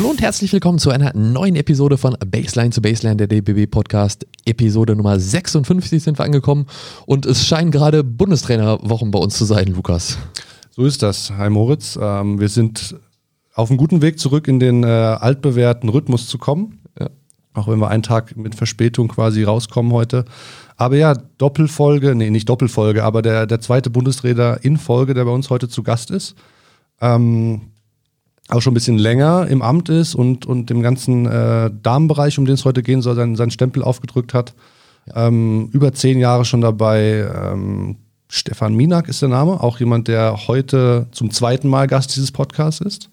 Hallo und herzlich willkommen zu einer neuen Episode von Baseline zu Baseline, der DBB Podcast. Episode Nummer 56 sind wir angekommen und es scheinen gerade Bundestrainerwochen bei uns zu sein, Lukas. So ist das. Hi Moritz. Ähm, wir sind auf einem guten Weg zurück in den äh, altbewährten Rhythmus zu kommen. Ja. Auch wenn wir einen Tag mit Verspätung quasi rauskommen heute. Aber ja, Doppelfolge, nee, nicht Doppelfolge, aber der, der zweite Bundestrainer in Folge, der bei uns heute zu Gast ist. Ähm, auch schon ein bisschen länger im Amt ist und, und dem ganzen äh, Damenbereich, um den es heute gehen soll, seinen, seinen Stempel aufgedrückt hat. Ähm, über zehn Jahre schon dabei. Ähm, Stefan Minak ist der Name, auch jemand, der heute zum zweiten Mal Gast dieses Podcasts ist.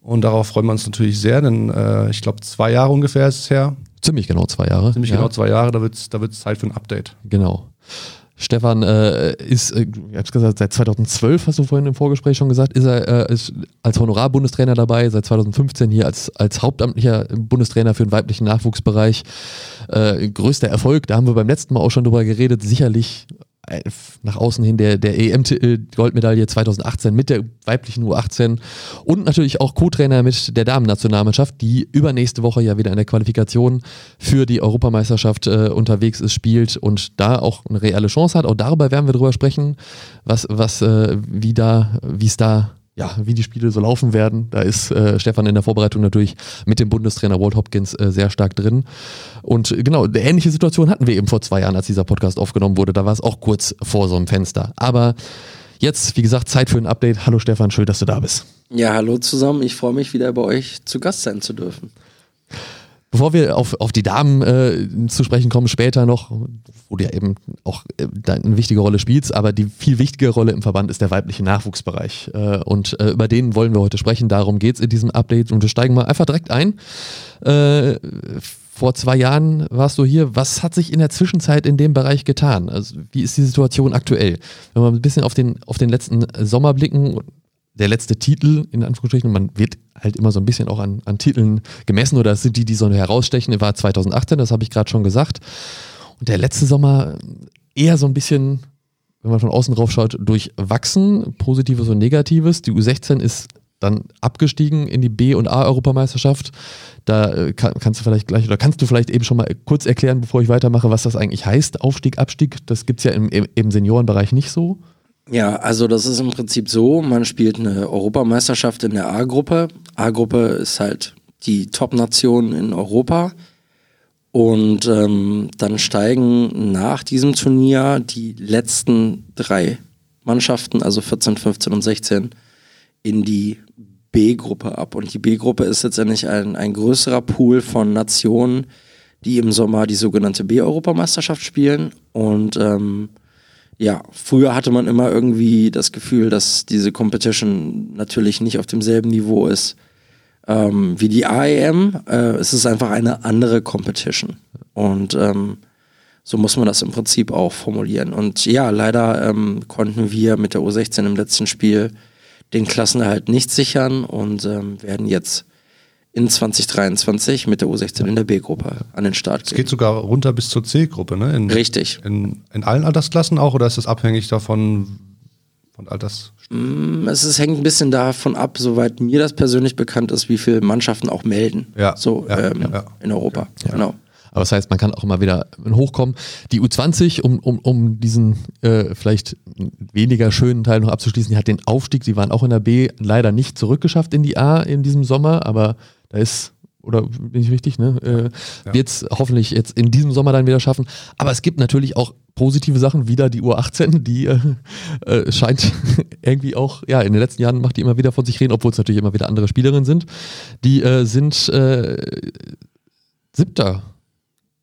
Und darauf freuen wir uns natürlich sehr, denn äh, ich glaube, zwei Jahre ungefähr ist es her. Ziemlich genau zwei Jahre. Ziemlich ja. genau zwei Jahre, da wird es da wird's Zeit für ein Update. Genau. Stefan äh, ist, äh, ich habe gesagt, seit 2012, hast du vorhin im Vorgespräch schon gesagt, ist er äh, ist als Honorarbundestrainer dabei, seit 2015 hier als, als hauptamtlicher Bundestrainer für den weiblichen Nachwuchsbereich. Äh, größter Erfolg, da haben wir beim letzten Mal auch schon drüber geredet, sicherlich nach außen hin der, der EM-Goldmedaille 2018 mit der weiblichen U18 und natürlich auch Co-Trainer mit der Damen-Nationalmannschaft, die übernächste Woche ja wieder in der Qualifikation für die Europameisterschaft äh, unterwegs ist, spielt und da auch eine reelle Chance hat. Auch darüber werden wir drüber sprechen, was, was, äh, wie da, wie es da ja, wie die Spiele so laufen werden. Da ist äh, Stefan in der Vorbereitung natürlich mit dem Bundestrainer Walt Hopkins äh, sehr stark drin. Und äh, genau, eine ähnliche Situation hatten wir eben vor zwei Jahren, als dieser Podcast aufgenommen wurde. Da war es auch kurz vor so einem Fenster. Aber jetzt, wie gesagt, Zeit für ein Update. Hallo Stefan, schön, dass du da bist. Ja, hallo zusammen. Ich freue mich wieder bei euch zu Gast sein zu dürfen. Bevor wir auf, auf die Damen äh, zu sprechen kommen, später noch, wo du ja eben auch äh, eine wichtige Rolle spielst, aber die viel wichtige Rolle im Verband ist der weibliche Nachwuchsbereich. Äh, und äh, über den wollen wir heute sprechen. Darum geht es in diesem Update und wir steigen mal einfach direkt ein. Äh, vor zwei Jahren warst du hier. Was hat sich in der Zwischenzeit in dem Bereich getan? Also, wie ist die Situation aktuell? Wenn wir ein bisschen auf den, auf den letzten Sommer blicken, der letzte Titel, in Anführungsstrichen, man wird halt immer so ein bisschen auch an, an Titeln gemessen oder das sind die, die so herausstechen, war 2018, das habe ich gerade schon gesagt. Und der letzte Sommer eher so ein bisschen, wenn man von außen drauf schaut, durchwachsen, Positives und Negatives. Die U16 ist dann abgestiegen in die B- und A-Europameisterschaft. Da äh, kann, kannst du vielleicht gleich, oder kannst du vielleicht eben schon mal kurz erklären, bevor ich weitermache, was das eigentlich heißt, Aufstieg, Abstieg. Das gibt es ja im, im Seniorenbereich nicht so. Ja, also das ist im Prinzip so, man spielt eine Europameisterschaft in der A-Gruppe. A-Gruppe ist halt die Top-Nation in Europa. Und ähm, dann steigen nach diesem Turnier die letzten drei Mannschaften, also 14, 15 und 16, in die B-Gruppe ab. Und die B-Gruppe ist letztendlich ein, ein größerer Pool von Nationen, die im Sommer die sogenannte B-Europameisterschaft spielen. Und ähm, ja, früher hatte man immer irgendwie das Gefühl, dass diese Competition natürlich nicht auf demselben Niveau ist ähm, wie die AEM. Äh, es ist einfach eine andere Competition. Und ähm, so muss man das im Prinzip auch formulieren. Und ja, leider ähm, konnten wir mit der U16 im letzten Spiel den Klassenerhalt nicht sichern und ähm, werden jetzt in 2023 mit der U16 in der B-Gruppe an den Start gehen. Es geht sogar runter bis zur C-Gruppe, ne? In, Richtig. In, in allen Altersklassen auch oder ist das abhängig davon, von Alters? Mm, es ist, hängt ein bisschen davon ab, soweit mir das persönlich bekannt ist, wie viele Mannschaften auch melden. Ja. So ja, ähm, ja. in Europa. Ja. Genau. Aber das heißt, man kann auch immer wieder hochkommen. Die U20, um, um, um diesen äh, vielleicht weniger schönen Teil noch abzuschließen, die hat den Aufstieg, die waren auch in der B leider nicht zurückgeschafft in die A in diesem Sommer, aber da ist, oder bin ich richtig, ne? Äh, ja. Wird es hoffentlich jetzt in diesem Sommer dann wieder schaffen. Aber es gibt natürlich auch positive Sachen, wieder die U18, die äh, äh, scheint irgendwie auch, ja, in den letzten Jahren macht die immer wieder von sich reden, obwohl es natürlich immer wieder andere Spielerinnen sind. Die äh, sind äh, siebter.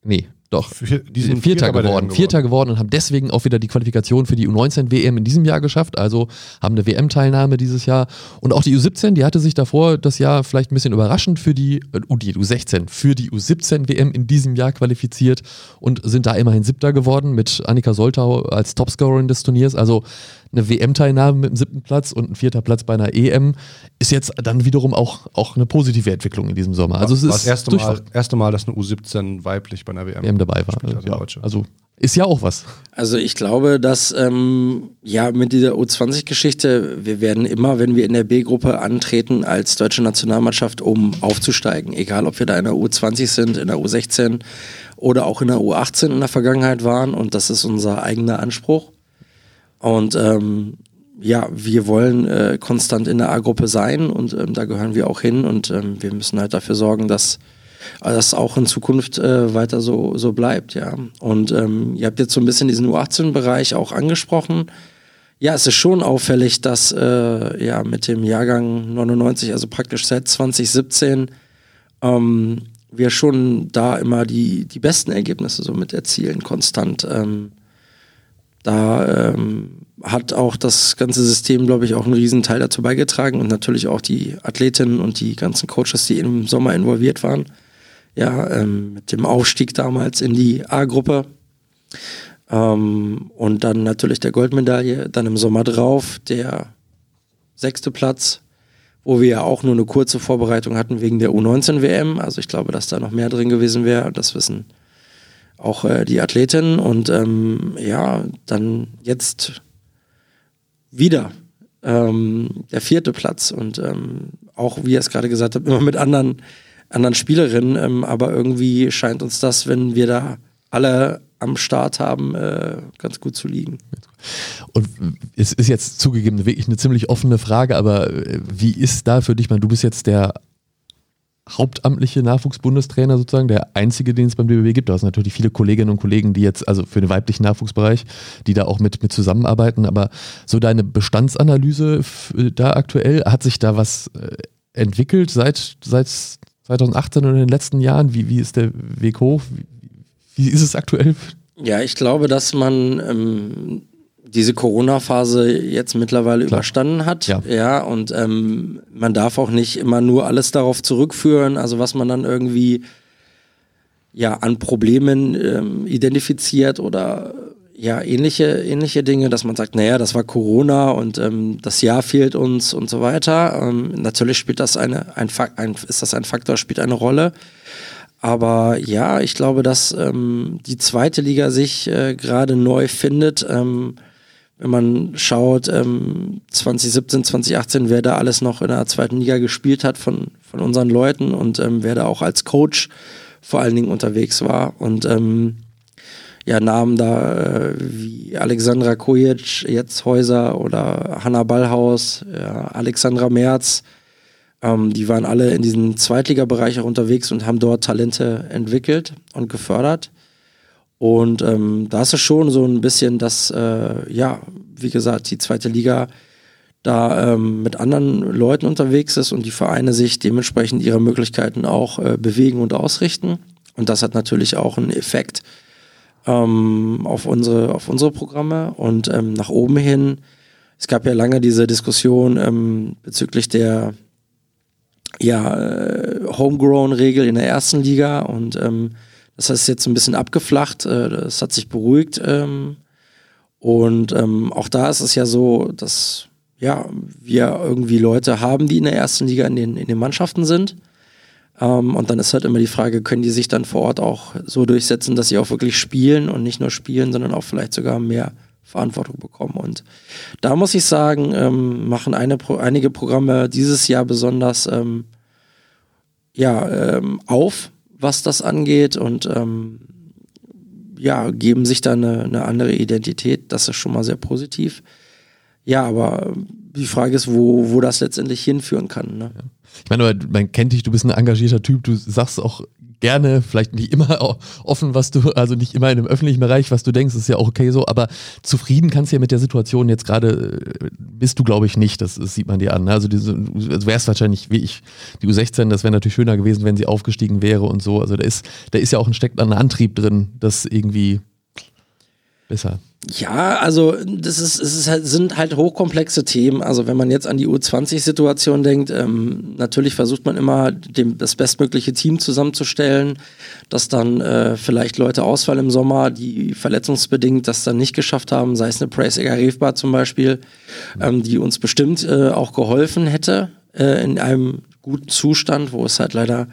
Nee, doch, Vier, die sind Vierter, Vierter geworden. Vierter geworden und haben deswegen auch wieder die Qualifikation für die U19-WM in diesem Jahr geschafft. Also haben eine WM-Teilnahme dieses Jahr. Und auch die U17, die hatte sich davor das Jahr vielleicht ein bisschen überraschend für die, äh, die U16, für die U17-WM in diesem Jahr qualifiziert und sind da immerhin Siebter geworden mit Annika Soltau als Topscorerin des Turniers. Also eine WM-Teilnahme mit dem siebten Platz und ein vierter Platz bei einer EM ist jetzt dann wiederum auch, auch eine positive Entwicklung in diesem Sommer. Also es war ist das erste Mal, erste Mal, dass eine U17 weiblich bei einer WM, WM dabei war. Ja, also Ist ja auch was. Also ich glaube, dass ähm, ja mit dieser U20-Geschichte, wir werden immer, wenn wir in der B-Gruppe antreten, als deutsche Nationalmannschaft, um aufzusteigen. Egal, ob wir da in der U20 sind, in der U16 oder auch in der U18 in der Vergangenheit waren. Und das ist unser eigener Anspruch. Und ähm, ja, wir wollen äh, konstant in der A-Gruppe sein und ähm, da gehören wir auch hin. Und ähm, wir müssen halt dafür sorgen, dass das auch in Zukunft äh, weiter so, so bleibt, ja. Und ähm, ihr habt jetzt so ein bisschen diesen U18-Bereich auch angesprochen. Ja, es ist schon auffällig, dass äh, ja mit dem Jahrgang 99, also praktisch seit 2017, ähm, wir schon da immer die, die besten Ergebnisse so mit erzielen, konstant. Ähm, da ähm, hat auch das ganze System, glaube ich, auch einen riesen Teil dazu beigetragen und natürlich auch die Athletinnen und die ganzen Coaches, die im Sommer involviert waren ja, ähm, mit dem Aufstieg damals in die A-Gruppe. Ähm, und dann natürlich der Goldmedaille, dann im Sommer drauf der sechste Platz, wo wir ja auch nur eine kurze Vorbereitung hatten wegen der U19-WM. Also ich glaube, dass da noch mehr drin gewesen wäre. Das wissen auch äh, die Athletinnen. Und ähm, ja, dann jetzt wieder ähm, der vierte Platz. Und ähm, auch, wie ihr es gerade gesagt habt, immer mit anderen anderen Spielerinnen. Ähm, aber irgendwie scheint uns das, wenn wir da alle am Start haben, äh, ganz gut zu liegen. Und es ist jetzt zugegeben wirklich eine ziemlich offene Frage, aber äh, wie ist da für dich, man, du bist jetzt der hauptamtliche Nachwuchsbundestrainer sozusagen, der einzige, den es beim DBW gibt. Da sind natürlich viele Kolleginnen und Kollegen, die jetzt, also für den weiblichen Nachwuchsbereich, die da auch mit, mit zusammenarbeiten. Aber so deine Bestandsanalyse da aktuell, hat sich da was äh, entwickelt seit, seit 2018 und in den letzten Jahren? Wie, wie ist der Weg hoch? Wie, wie ist es aktuell? Ja, ich glaube, dass man ähm, diese Corona-Phase jetzt mittlerweile Klar. überstanden hat. Ja, ja und ähm, man darf auch nicht immer nur alles darauf zurückführen, also was man dann irgendwie ja an Problemen ähm, identifiziert oder ja, ähnliche, ähnliche Dinge, dass man sagt, naja, das war Corona und ähm, das Jahr fehlt uns und so weiter. Ähm, natürlich spielt das eine, ein, ein, ist das ein Faktor, spielt eine Rolle. Aber ja, ich glaube, dass ähm, die zweite Liga sich äh, gerade neu findet. Wenn man schaut, 2017, ähm, 2018, wer da alles noch in der zweiten Liga gespielt hat von, von unseren Leuten und ähm, wer da auch als Coach vor allen Dingen unterwegs war. Und ähm, ja, Namen da äh, wie Alexandra Kojic, jetzt Häuser oder Hanna Ballhaus, ja, Alexandra Merz. Ähm, die waren alle in diesem Zweitligabereich auch unterwegs und haben dort Talente entwickelt und gefördert. Und ähm, da ist es schon so ein bisschen, dass, äh, ja, wie gesagt, die zweite Liga da ähm, mit anderen Leuten unterwegs ist und die Vereine sich dementsprechend ihre Möglichkeiten auch äh, bewegen und ausrichten. Und das hat natürlich auch einen Effekt ähm, auf, unsere, auf unsere Programme und ähm, nach oben hin. Es gab ja lange diese Diskussion ähm, bezüglich der ja, äh, Homegrown-Regel in der ersten Liga und ähm, das ist jetzt ein bisschen abgeflacht, äh, das hat sich beruhigt ähm, und ähm, auch da ist es ja so, dass ja, wir irgendwie Leute haben, die in der ersten Liga in den, in den Mannschaften sind ähm, und dann ist halt immer die Frage, können die sich dann vor Ort auch so durchsetzen, dass sie auch wirklich spielen und nicht nur spielen, sondern auch vielleicht sogar mehr Verantwortung bekommen. Und da muss ich sagen, machen eine, einige Programme dieses Jahr besonders ja, auf, was das angeht und ähm, ja, geben sich da eine, eine, andere Identität. Das ist schon mal sehr positiv. Ja, aber die Frage ist, wo, wo das letztendlich hinführen kann. Ne? Ja. Ich meine, man kennt dich, du bist ein engagierter Typ, du sagst auch gerne, vielleicht nicht immer offen, was du, also nicht immer in einem öffentlichen Bereich, was du denkst, ist ja auch okay so, aber zufrieden kannst du ja mit der Situation jetzt gerade, äh, bist du glaube ich nicht, das, das, sieht man dir an. Also du wärst wahrscheinlich wie ich, die U16, das wäre natürlich schöner gewesen, wenn sie aufgestiegen wäre und so, also da ist, da ist ja auch ein steckt ein Antrieb drin, das irgendwie besser. Ja, also das ist, es ist halt, sind halt hochkomplexe Themen. Also wenn man jetzt an die U20-Situation denkt, ähm, natürlich versucht man immer dem, das bestmögliche Team zusammenzustellen, dass dann äh, vielleicht Leute ausfallen im Sommer, die verletzungsbedingt das dann nicht geschafft haben, sei es eine Praise Egarefbar zum Beispiel, ähm, die uns bestimmt äh, auch geholfen hätte äh, in einem guten Zustand, wo es halt leider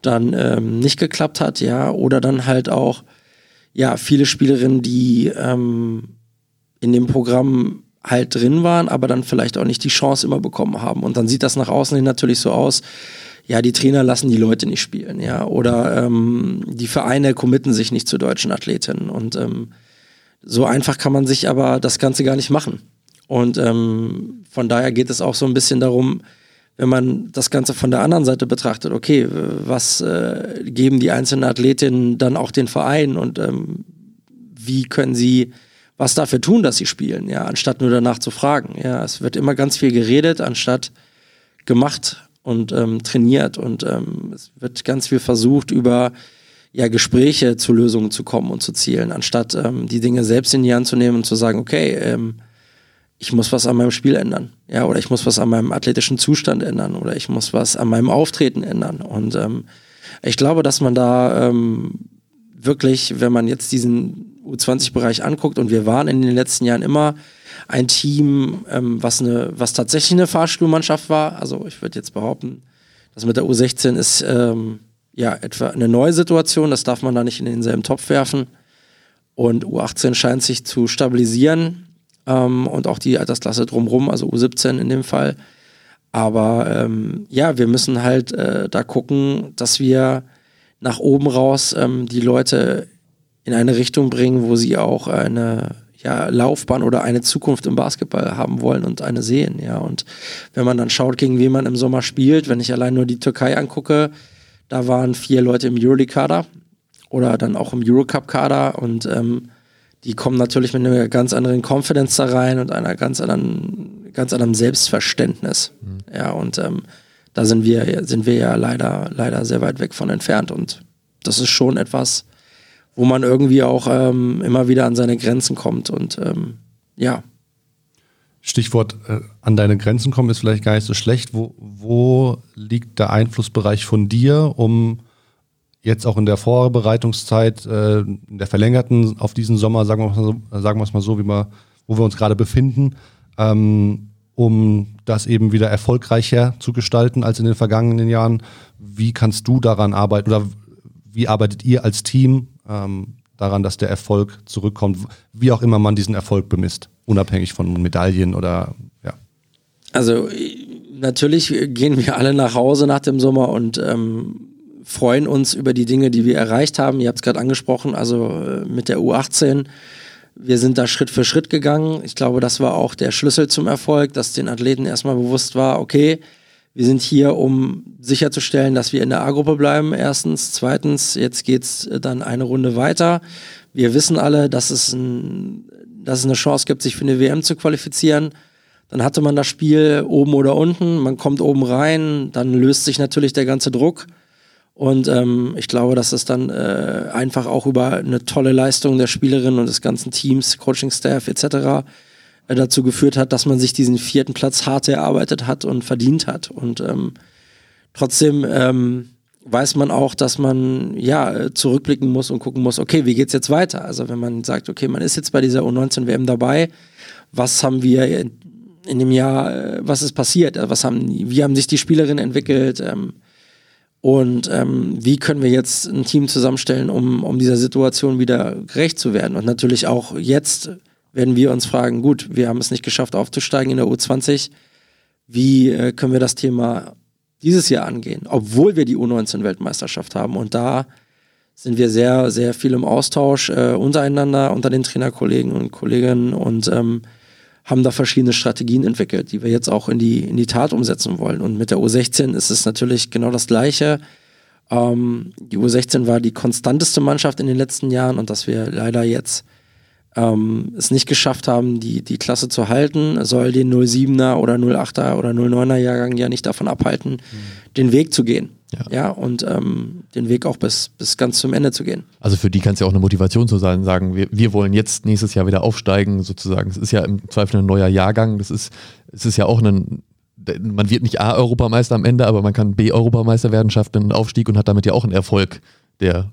dann ähm, nicht geklappt hat, ja, oder dann halt auch ja, viele Spielerinnen, die ähm, in dem Programm halt drin waren, aber dann vielleicht auch nicht die Chance immer bekommen haben. Und dann sieht das nach außen hin natürlich so aus, ja, die Trainer lassen die Leute nicht spielen, ja, oder ähm, die Vereine committen sich nicht zu deutschen Athletinnen. Und ähm, so einfach kann man sich aber das Ganze gar nicht machen. Und ähm, von daher geht es auch so ein bisschen darum, wenn man das Ganze von der anderen Seite betrachtet, okay, was äh, geben die einzelnen Athletinnen dann auch den Verein und ähm, wie können sie was dafür tun, dass sie spielen, ja, anstatt nur danach zu fragen. Ja, es wird immer ganz viel geredet, anstatt gemacht und ähm, trainiert und ähm, es wird ganz viel versucht, über ja, Gespräche zu Lösungen zu kommen und zu zielen, anstatt ähm, die Dinge selbst in die Hand zu nehmen und zu sagen, okay, ähm, ich muss was an meinem Spiel ändern, ja, oder ich muss was an meinem athletischen Zustand ändern oder ich muss was an meinem Auftreten ändern. Und ähm, ich glaube, dass man da ähm, wirklich, wenn man jetzt diesen U20-Bereich anguckt und wir waren in den letzten Jahren immer ein Team, ähm, was eine, was tatsächlich eine Fahrstuhlmannschaft war. Also ich würde jetzt behaupten, das mit der U16 ist ähm, ja etwa eine neue Situation. Das darf man da nicht in denselben Topf werfen. Und U18 scheint sich zu stabilisieren ähm, und auch die Altersklasse drumherum, also U17 in dem Fall. Aber ähm, ja, wir müssen halt äh, da gucken, dass wir nach oben raus ähm, die Leute in eine Richtung bringen, wo sie auch eine ja, Laufbahn oder eine Zukunft im Basketball haben wollen und eine sehen. Ja, und wenn man dann schaut, gegen wen man im Sommer spielt, wenn ich allein nur die Türkei angucke, da waren vier Leute im Euroleague-Kader oder dann auch im Eurocup-Kader und ähm, die kommen natürlich mit einer ganz anderen Confidence da rein und einer ganz anderen, ganz anderem Selbstverständnis. Mhm. Ja, und ähm, da sind wir, sind wir ja leider, leider sehr weit weg von entfernt. Und das ist schon etwas, wo man irgendwie auch ähm, immer wieder an seine Grenzen kommt. Und ähm, ja. Stichwort äh, an deine Grenzen kommen ist vielleicht gar nicht so schlecht. Wo, wo liegt der Einflussbereich von dir, um jetzt auch in der Vorbereitungszeit, äh, in der verlängerten auf diesen Sommer, sagen wir es mal so, sagen wir es mal so wie wir, wo wir uns gerade befinden, ähm, um das eben wieder erfolgreicher zu gestalten als in den vergangenen Jahren. Wie kannst du daran arbeiten oder wie arbeitet ihr als Team ähm, daran, dass der Erfolg zurückkommt, wie auch immer man diesen Erfolg bemisst, unabhängig von Medaillen oder ja? Also natürlich gehen wir alle nach Hause nach dem Sommer und ähm, freuen uns über die Dinge, die wir erreicht haben. Ihr habt es gerade angesprochen, also äh, mit der U18. Wir sind da Schritt für Schritt gegangen. Ich glaube, das war auch der Schlüssel zum Erfolg, dass den Athleten erstmal bewusst war, okay, wir sind hier, um sicherzustellen, dass wir in der A-Gruppe bleiben, erstens. Zweitens, jetzt geht's dann eine Runde weiter. Wir wissen alle, dass es, ein, dass es eine Chance gibt, sich für eine WM zu qualifizieren. Dann hatte man das Spiel oben oder unten, man kommt oben rein, dann löst sich natürlich der ganze Druck. Und ähm, ich glaube, dass es dann äh, einfach auch über eine tolle Leistung der Spielerinnen und des ganzen Teams, Coaching-Staff etc. Äh, dazu geführt hat, dass man sich diesen vierten Platz hart erarbeitet hat und verdient hat. Und ähm, trotzdem ähm, weiß man auch, dass man ja zurückblicken muss und gucken muss, okay, wie geht's jetzt weiter? Also wenn man sagt, okay, man ist jetzt bei dieser U19 WM dabei, was haben wir in, in dem Jahr, äh, was ist passiert? Was haben, wie haben sich die Spielerinnen entwickelt? Ähm, und ähm, wie können wir jetzt ein Team zusammenstellen, um, um dieser Situation wieder gerecht zu werden? Und natürlich auch jetzt werden wir uns fragen, gut, wir haben es nicht geschafft aufzusteigen in der U20. Wie äh, können wir das Thema dieses Jahr angehen, obwohl wir die U19-Weltmeisterschaft haben? Und da sind wir sehr, sehr viel im Austausch äh, untereinander, unter den Trainerkollegen und Kolleginnen und ähm, haben da verschiedene Strategien entwickelt, die wir jetzt auch in die, in die Tat umsetzen wollen. Und mit der U16 ist es natürlich genau das Gleiche. Ähm, die U16 war die konstanteste Mannschaft in den letzten Jahren und dass wir leider jetzt ähm, es nicht geschafft haben, die, die Klasse zu halten, soll den 07er oder 08er oder 09er Jahrgang ja nicht davon abhalten, mhm. den Weg zu gehen. Ja, ja und ähm, den Weg auch bis, bis ganz zum Ende zu gehen. Also für die kann es ja auch eine Motivation zu sein, sagen, wir, wir wollen jetzt nächstes Jahr wieder aufsteigen, sozusagen. Es ist ja im Zweifel ein neuer Jahrgang. Das ist, es ist ja auch ein, man wird nicht A-Europameister am Ende, aber man kann B-Europameister werden, schafft einen Aufstieg und hat damit ja auch einen Erfolg, der,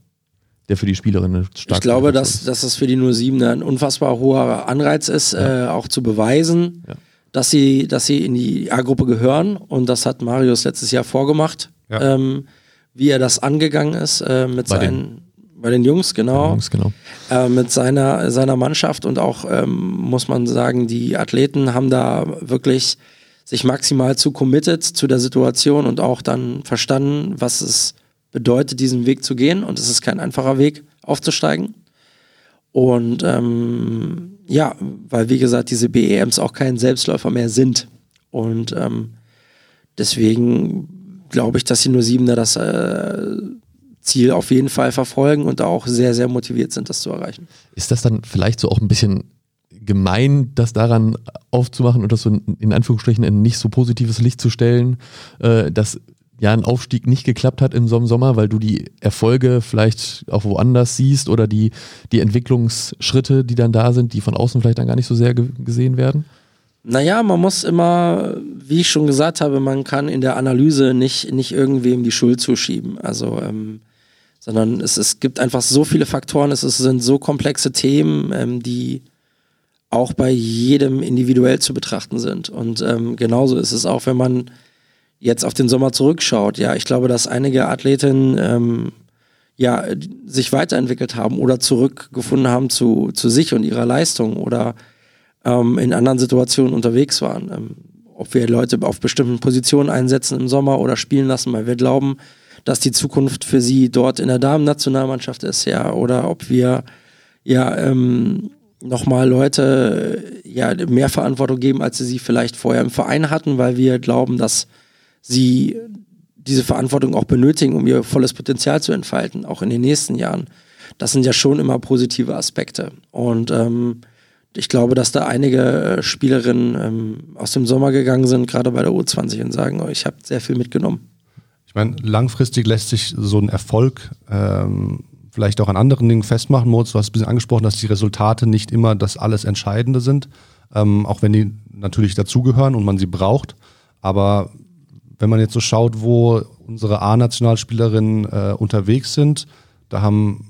der für die Spielerinnen stark ist. Ich glaube, dass, dass das für die 07 ein unfassbar hoher Anreiz ist, ja. äh, auch zu beweisen, ja. dass, sie, dass sie in die A-Gruppe gehören. Und das hat Marius letztes Jahr vorgemacht ja. ähm, wie er das angegangen ist äh, mit, seinen, Bei den Jungs, genau. Jungs, genau. Äh, mit seiner, seiner Mannschaft und auch, ähm, muss man sagen, die Athleten haben da wirklich sich maximal zu committed zu der Situation und auch dann verstanden, was es bedeutet, diesen Weg zu gehen. Und es ist kein einfacher Weg, aufzusteigen. Und ähm, ja, weil wie gesagt, diese BEMs auch kein Selbstläufer mehr sind. Und ähm, deswegen glaube ich, dass die nur Siebener das äh, Ziel auf jeden Fall verfolgen und auch sehr, sehr motiviert sind, das zu erreichen. Ist das dann vielleicht so auch ein bisschen gemein, das daran aufzumachen und das so in Anführungsstrichen in nicht so positives Licht zu stellen, äh, dass ja ein Aufstieg nicht geklappt hat im Sommer, weil du die Erfolge vielleicht auch woanders siehst oder die, die Entwicklungsschritte, die dann da sind, die von außen vielleicht dann gar nicht so sehr gesehen werden? Naja, man muss immer, wie ich schon gesagt habe, man kann in der Analyse nicht, nicht irgendwem die Schuld zuschieben. Also, ähm, sondern es, es gibt einfach so viele Faktoren, es, es sind so komplexe Themen, ähm, die auch bei jedem individuell zu betrachten sind. Und ähm, genauso ist es auch, wenn man jetzt auf den Sommer zurückschaut, ja, ich glaube, dass einige Athletinnen ähm, ja, sich weiterentwickelt haben oder zurückgefunden haben zu, zu sich und ihrer Leistung oder ähm, in anderen Situationen unterwegs waren. Ob wir Leute auf bestimmten Positionen einsetzen im Sommer oder spielen lassen, weil wir glauben, dass die Zukunft für sie dort in der Damen-Nationalmannschaft ist, ja, oder ob wir ja ähm, nochmal Leute ja mehr Verantwortung geben, als sie sie vielleicht vorher im Verein hatten, weil wir glauben, dass sie diese Verantwortung auch benötigen, um ihr volles Potenzial zu entfalten, auch in den nächsten Jahren. Das sind ja schon immer positive Aspekte. Und ähm, ich glaube, dass da einige äh, Spielerinnen ähm, aus dem Sommer gegangen sind, gerade bei der U20 und sagen, oh, ich habe sehr viel mitgenommen. Ich meine, langfristig lässt sich so ein Erfolg ähm, vielleicht auch an anderen Dingen festmachen. Moritz, du hast ein bisschen angesprochen, dass die Resultate nicht immer das alles Entscheidende sind, ähm, auch wenn die natürlich dazugehören und man sie braucht. Aber wenn man jetzt so schaut, wo unsere A-Nationalspielerinnen äh, unterwegs sind, da haben,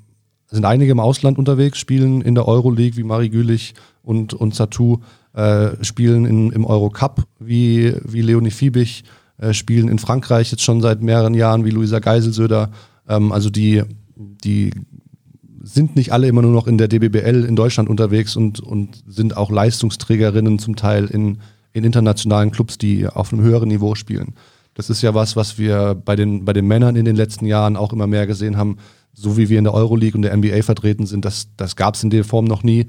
sind einige im Ausland unterwegs, spielen in der Euroleague wie Marie Gülich und, und Satu, äh, spielen in, im Eurocup wie, wie Leonie Fiebig, äh, spielen in Frankreich jetzt schon seit mehreren Jahren wie Luisa Geiselsöder. Ähm, also die, die sind nicht alle immer nur noch in der DBBL in Deutschland unterwegs und, und sind auch Leistungsträgerinnen zum Teil in, in internationalen Clubs, die auf einem höheren Niveau spielen. Das ist ja was, was wir bei den, bei den Männern in den letzten Jahren auch immer mehr gesehen haben. So wie wir in der Euroleague und der NBA vertreten sind, das, das gab es in der Form noch nie.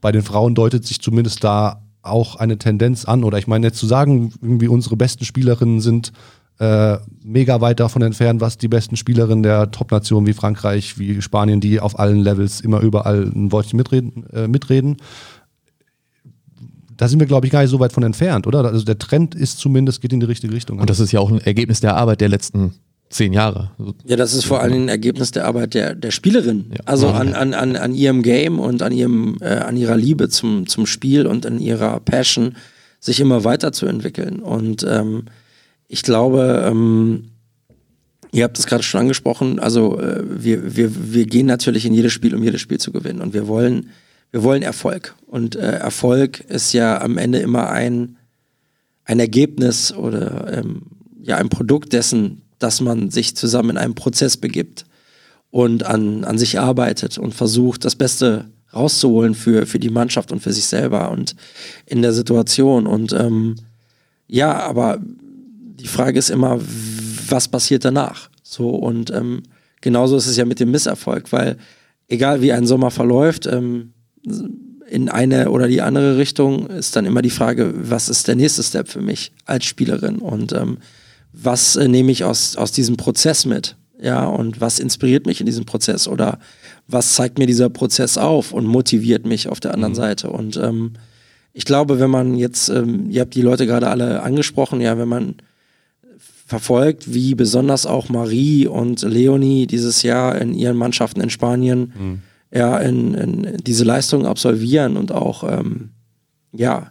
Bei den Frauen deutet sich zumindest da auch eine Tendenz an. Oder ich meine, jetzt zu sagen, irgendwie unsere besten Spielerinnen sind äh, mega weit davon entfernt, was die besten Spielerinnen der Top-Nationen wie Frankreich, wie Spanien, die auf allen Levels immer überall ein Wörtchen mitreden, äh, mitreden da sind wir, glaube ich, gar nicht so weit von entfernt, oder? Also der Trend ist zumindest, geht in die richtige Richtung. Und das ist ja auch ein Ergebnis der Arbeit der letzten zehn Jahre. Ja, das ist vor allem ein Ergebnis der Arbeit der, der Spielerin. Ja. Also an, an, an, an ihrem Game und an, ihrem, äh, an ihrer Liebe zum, zum Spiel und an ihrer Passion, sich immer weiterzuentwickeln. Und ähm, ich glaube, ähm, ihr habt es gerade schon angesprochen, also äh, wir, wir, wir gehen natürlich in jedes Spiel, um jedes Spiel zu gewinnen. Und wir wollen wir wollen Erfolg. Und äh, Erfolg ist ja am Ende immer ein, ein Ergebnis oder ähm, ja ein Produkt dessen, dass man sich zusammen in einem Prozess begibt und an, an sich arbeitet und versucht, das Beste rauszuholen für, für die Mannschaft und für sich selber und in der Situation. Und ähm, ja, aber die Frage ist immer, was passiert danach? So und ähm, genauso ist es ja mit dem Misserfolg, weil egal wie ein Sommer verläuft, ähm, in eine oder die andere Richtung ist dann immer die Frage, was ist der nächste Step für mich als Spielerin und ähm, was äh, nehme ich aus, aus diesem Prozess mit? Ja, und was inspiriert mich in diesem Prozess oder was zeigt mir dieser Prozess auf und motiviert mich auf der anderen mhm. Seite? Und ähm, ich glaube, wenn man jetzt, ähm, ihr habt die Leute gerade alle angesprochen, ja, wenn man verfolgt, wie besonders auch Marie und Leonie dieses Jahr in ihren Mannschaften in Spanien mhm ja, in, in diese Leistung absolvieren und auch ähm, ja,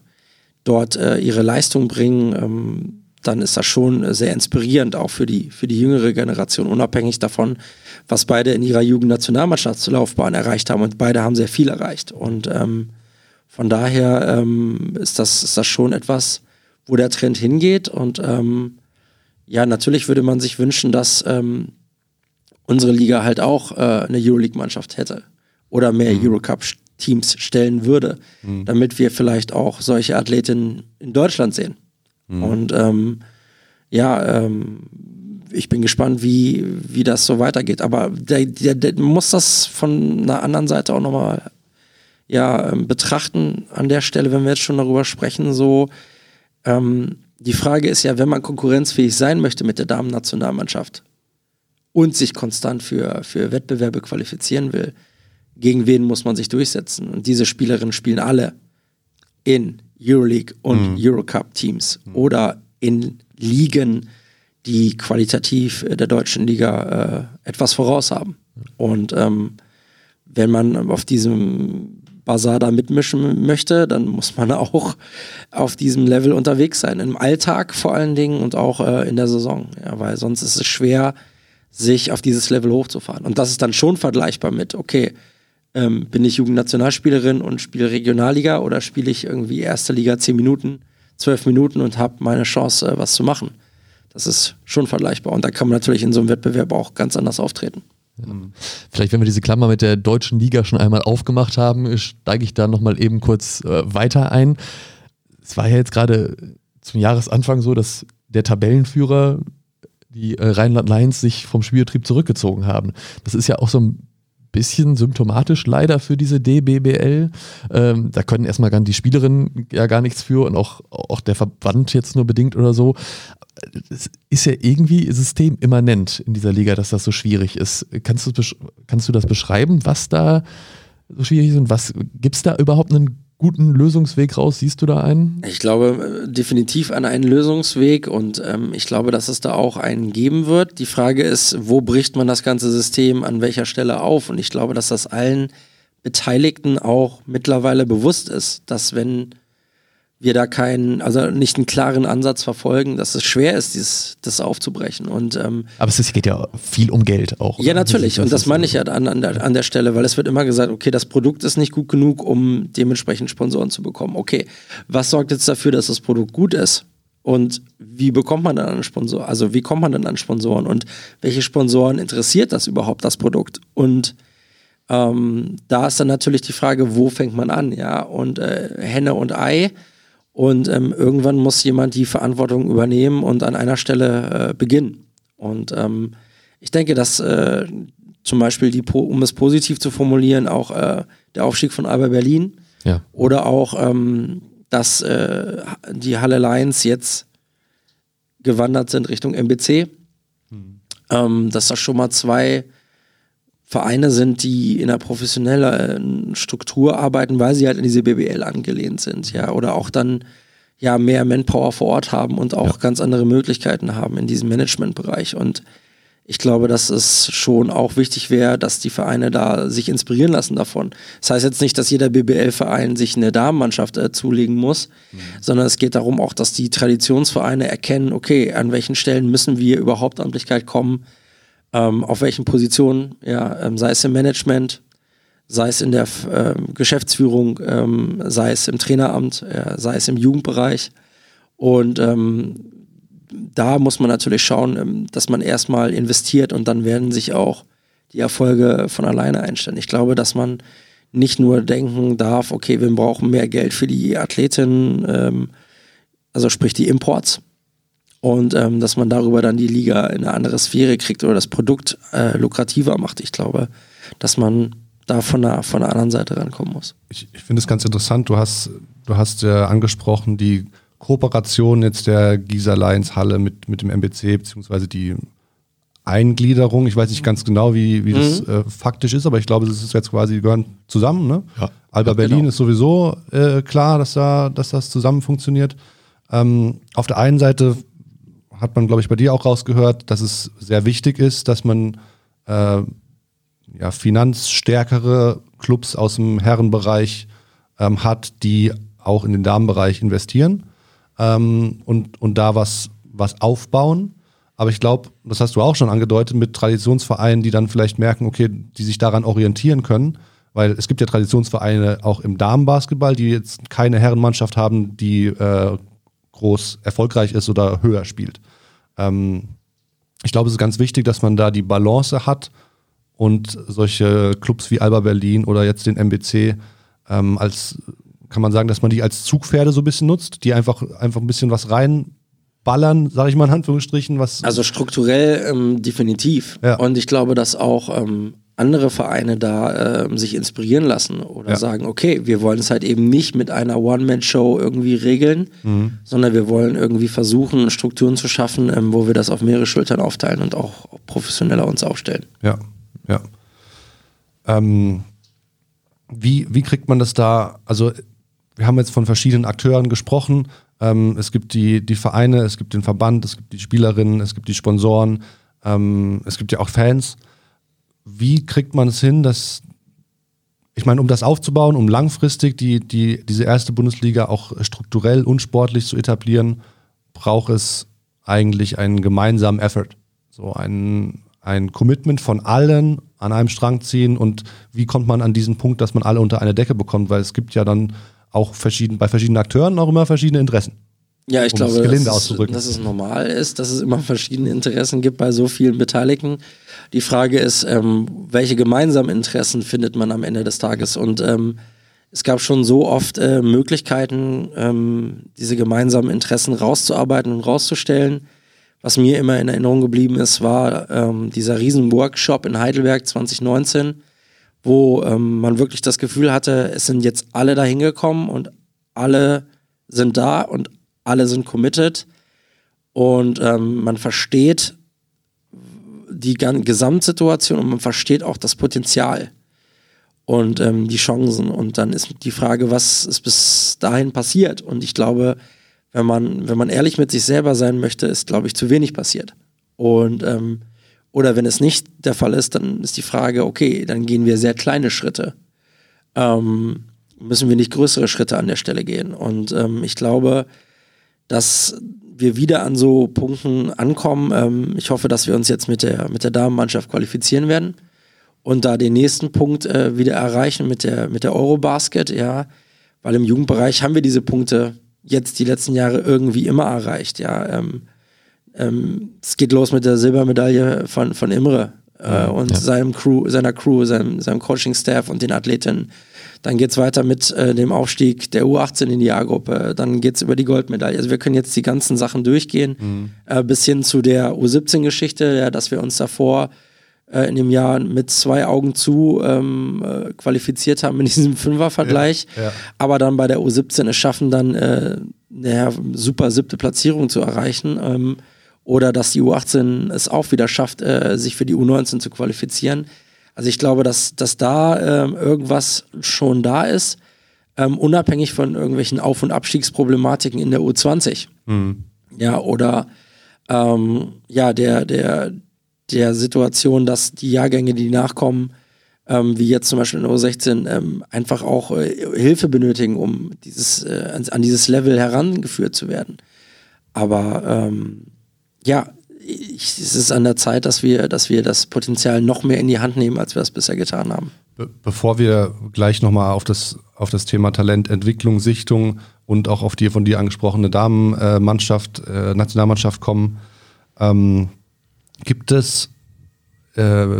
dort äh, ihre Leistung bringen, ähm, dann ist das schon sehr inspirierend, auch für die, für die jüngere Generation, unabhängig davon, was beide in ihrer Jugendnationalmannschaftslaufbahn erreicht haben. Und beide haben sehr viel erreicht. Und ähm, von daher ähm, ist, das, ist das schon etwas, wo der Trend hingeht. Und ähm, ja, natürlich würde man sich wünschen, dass ähm, unsere Liga halt auch äh, eine Euroleague-Mannschaft hätte oder mehr mhm. Eurocup-Teams stellen würde, mhm. damit wir vielleicht auch solche Athletinnen in Deutschland sehen. Mhm. Und ähm, ja, ähm, ich bin gespannt, wie, wie das so weitergeht. Aber der, der, der muss das von einer anderen Seite auch nochmal ja, ähm, betrachten an der Stelle, wenn wir jetzt schon darüber sprechen. So, ähm, die Frage ist ja, wenn man konkurrenzfähig sein möchte mit der Damen-Nationalmannschaft und sich konstant für, für Wettbewerbe qualifizieren will, gegen wen muss man sich durchsetzen? Und diese Spielerinnen spielen alle in Euroleague und mhm. Eurocup-Teams mhm. oder in Ligen, die qualitativ der deutschen Liga äh, etwas voraus haben. Und ähm, wenn man auf diesem Bazar da mitmischen möchte, dann muss man auch auf diesem Level unterwegs sein. Im Alltag vor allen Dingen und auch äh, in der Saison. Ja, weil sonst ist es schwer, sich auf dieses Level hochzufahren. Und das ist dann schon vergleichbar mit, okay, ähm, bin ich Jugendnationalspielerin und spiele Regionalliga oder spiele ich irgendwie erste Liga zehn Minuten, zwölf Minuten und habe meine Chance, äh, was zu machen. Das ist schon vergleichbar. Und da kann man natürlich in so einem Wettbewerb auch ganz anders auftreten. Vielleicht, wenn wir diese Klammer mit der deutschen Liga schon einmal aufgemacht haben, steige ich da nochmal eben kurz äh, weiter ein. Es war ja jetzt gerade zum Jahresanfang so, dass der Tabellenführer, die äh, Rheinland Lions, sich vom Spielbetrieb zurückgezogen haben. Das ist ja auch so ein bisschen symptomatisch leider für diese DBBL. Ähm, da können erstmal gar die Spielerinnen ja gar nichts für und auch, auch der Verband jetzt nur bedingt oder so. Es ist ja irgendwie systemimmanent in dieser Liga, dass das so schwierig ist. Kannst du, kannst du das beschreiben, was da so schwierig ist und was gibt es da überhaupt einen guten Lösungsweg raus? Siehst du da einen? Ich glaube äh, definitiv an einen Lösungsweg und ähm, ich glaube, dass es da auch einen geben wird. Die Frage ist, wo bricht man das ganze System an welcher Stelle auf? Und ich glaube, dass das allen Beteiligten auch mittlerweile bewusst ist, dass wenn wir da keinen, also nicht einen klaren Ansatz verfolgen, dass es schwer ist, dieses, das aufzubrechen. Und, ähm, Aber es geht ja viel um Geld auch. Ja, natürlich. Und das meine ich ja an, an, der, an der Stelle, weil es wird immer gesagt, okay, das Produkt ist nicht gut genug, um dementsprechend Sponsoren zu bekommen. Okay, was sorgt jetzt dafür, dass das Produkt gut ist? Und wie bekommt man dann einen Sponsor? Also wie kommt man dann an Sponsoren? Und welche Sponsoren interessiert das überhaupt, das Produkt? Und ähm, da ist dann natürlich die Frage, wo fängt man an? Ja, und äh, Henne und Ei und ähm, irgendwann muss jemand die Verantwortung übernehmen und an einer Stelle äh, beginnen. Und ähm, ich denke, dass äh, zum Beispiel, die, um es positiv zu formulieren, auch äh, der Aufstieg von Alba Berlin ja. oder auch, ähm, dass äh, die Halle Lions jetzt gewandert sind Richtung MBC, mhm. ähm, dass das schon mal zwei Vereine sind, die in einer professionellen Struktur arbeiten, weil sie halt in diese BBL angelehnt sind, ja, oder auch dann ja mehr Manpower vor Ort haben und auch ja. ganz andere Möglichkeiten haben in diesem Managementbereich. Und ich glaube, dass es schon auch wichtig wäre, dass die Vereine da sich inspirieren lassen davon. Das heißt jetzt nicht, dass jeder BBL-Verein sich eine Damenmannschaft äh, zulegen muss, mhm. sondern es geht darum auch, dass die Traditionsvereine erkennen, okay, an welchen Stellen müssen wir über Hauptamtlichkeit kommen, ähm, auf welchen Positionen, ja, ähm, sei es im Management, sei es in der ähm, Geschäftsführung, ähm, sei es im Traineramt, äh, sei es im Jugendbereich. Und ähm, da muss man natürlich schauen, ähm, dass man erstmal investiert und dann werden sich auch die Erfolge von alleine einstellen. Ich glaube, dass man nicht nur denken darf, okay, wir brauchen mehr Geld für die Athletinnen, also sprich die Imports, und ähm, dass man darüber dann die Liga in eine andere Sphäre kriegt oder das Produkt äh, lukrativer macht. Ich glaube, dass man da von der, von der anderen Seite rankommen muss. Ich, ich finde es ganz interessant, du hast, du hast ja angesprochen, die Kooperation jetzt der Gisa Lions Halle mit, mit dem MBC, beziehungsweise die Eingliederung. Ich weiß nicht ganz genau, wie, wie mhm. das äh, faktisch ist, aber ich glaube, das ist jetzt quasi, die gehören zusammen. Ne? Ja. Alba ja, Berlin genau. ist sowieso äh, klar, dass, da, dass das zusammen funktioniert. Ähm, auf der einen Seite hat man, glaube ich, bei dir auch rausgehört, dass es sehr wichtig ist, dass man äh, ja, finanzstärkere Clubs aus dem Herrenbereich ähm, hat, die auch in den Damenbereich investieren ähm, und, und da was, was aufbauen. Aber ich glaube, das hast du auch schon angedeutet, mit Traditionsvereinen, die dann vielleicht merken, okay, die sich daran orientieren können, weil es gibt ja Traditionsvereine auch im Damenbasketball, die jetzt keine Herrenmannschaft haben, die äh, groß erfolgreich ist oder höher spielt. Ähm, ich glaube, es ist ganz wichtig, dass man da die Balance hat und solche Clubs wie Alba Berlin oder jetzt den MBC ähm, als, kann man sagen, dass man die als Zugpferde so ein bisschen nutzt, die einfach, einfach ein bisschen was reinballern, sage ich mal in Anführungsstrichen. Was also strukturell ähm, definitiv. Ja. Und ich glaube, dass auch ähm, andere Vereine da äh, sich inspirieren lassen oder ja. sagen, okay, wir wollen es halt eben nicht mit einer One-Man-Show irgendwie regeln, mhm. sondern wir wollen irgendwie versuchen, Strukturen zu schaffen, ähm, wo wir das auf mehrere Schultern aufteilen und auch professioneller uns aufstellen. Ja, ja. Ähm, wie, wie kriegt man das da, also wir haben jetzt von verschiedenen Akteuren gesprochen, ähm, es gibt die, die Vereine, es gibt den Verband, es gibt die Spielerinnen, es gibt die Sponsoren, ähm, es gibt ja auch Fans wie kriegt man es hin, dass, ich meine, um das aufzubauen, um langfristig die, die, diese erste Bundesliga auch strukturell und sportlich zu etablieren, braucht es eigentlich einen gemeinsamen Effort. So ein, ein Commitment von allen an einem Strang ziehen und wie kommt man an diesen Punkt, dass man alle unter eine Decke bekommt, weil es gibt ja dann auch verschieden, bei verschiedenen Akteuren auch immer verschiedene Interessen. Ja, ich um glaube, das dass, dass es normal ist, dass es immer verschiedene Interessen gibt bei so vielen Beteiligten. Die Frage ist, ähm, welche gemeinsamen Interessen findet man am Ende des Tages? Und ähm, es gab schon so oft äh, Möglichkeiten, ähm, diese gemeinsamen Interessen rauszuarbeiten und rauszustellen. Was mir immer in Erinnerung geblieben ist, war ähm, dieser riesen Workshop in Heidelberg 2019, wo ähm, man wirklich das Gefühl hatte, es sind jetzt alle da hingekommen und alle sind da und alle sind committed und ähm, man versteht, die Gesamtsituation und man versteht auch das Potenzial und ähm, die Chancen. Und dann ist die Frage, was ist bis dahin passiert? Und ich glaube, wenn man, wenn man ehrlich mit sich selber sein möchte, ist, glaube ich, zu wenig passiert. Und ähm, oder wenn es nicht der Fall ist, dann ist die Frage, okay, dann gehen wir sehr kleine Schritte. Ähm, müssen wir nicht größere Schritte an der Stelle gehen? Und ähm, ich glaube, dass wir wieder an so Punkten ankommen. Ähm, ich hoffe, dass wir uns jetzt mit der, mit der Damenmannschaft qualifizieren werden und da den nächsten Punkt äh, wieder erreichen mit der, mit der Eurobasket, ja, weil im Jugendbereich haben wir diese Punkte jetzt die letzten Jahre irgendwie immer erreicht, ja. Ähm, ähm, es geht los mit der Silbermedaille von, von Imre äh, und ja. seinem Crew, seiner Crew, seinem, seinem Coaching-Staff und den Athletinnen. Dann geht es weiter mit äh, dem Aufstieg der U18 in die A-Gruppe. Dann geht es über die Goldmedaille. Also wir können jetzt die ganzen Sachen durchgehen, mhm. äh, bis hin zu der U17-Geschichte, ja, dass wir uns davor äh, in dem Jahr mit zwei Augen zu ähm, äh, qualifiziert haben in diesem Fünfer-Vergleich. Ja, ja. Aber dann bei der U17 es schaffen, dann äh, eine super siebte Platzierung zu erreichen. Ähm, oder dass die U18 es auch wieder schafft, äh, sich für die U19 zu qualifizieren. Also ich glaube, dass, dass da ähm, irgendwas schon da ist, ähm, unabhängig von irgendwelchen Auf- und Abstiegsproblematiken in der U20. Mhm. Ja, oder ähm, ja, der, der, der Situation, dass die Jahrgänge, die nachkommen, ähm, wie jetzt zum Beispiel in der U16, ähm, einfach auch äh, Hilfe benötigen, um dieses, äh, an, an, dieses Level herangeführt zu werden. Aber ähm, ja, ich, es ist an der Zeit, dass wir, dass wir das Potenzial noch mehr in die Hand nehmen, als wir es bisher getan haben. Be bevor wir gleich nochmal auf das, auf das Thema Talententwicklung, Sichtung und auch auf die von dir angesprochene Damenmannschaft, äh, Nationalmannschaft kommen, ähm, gibt es äh,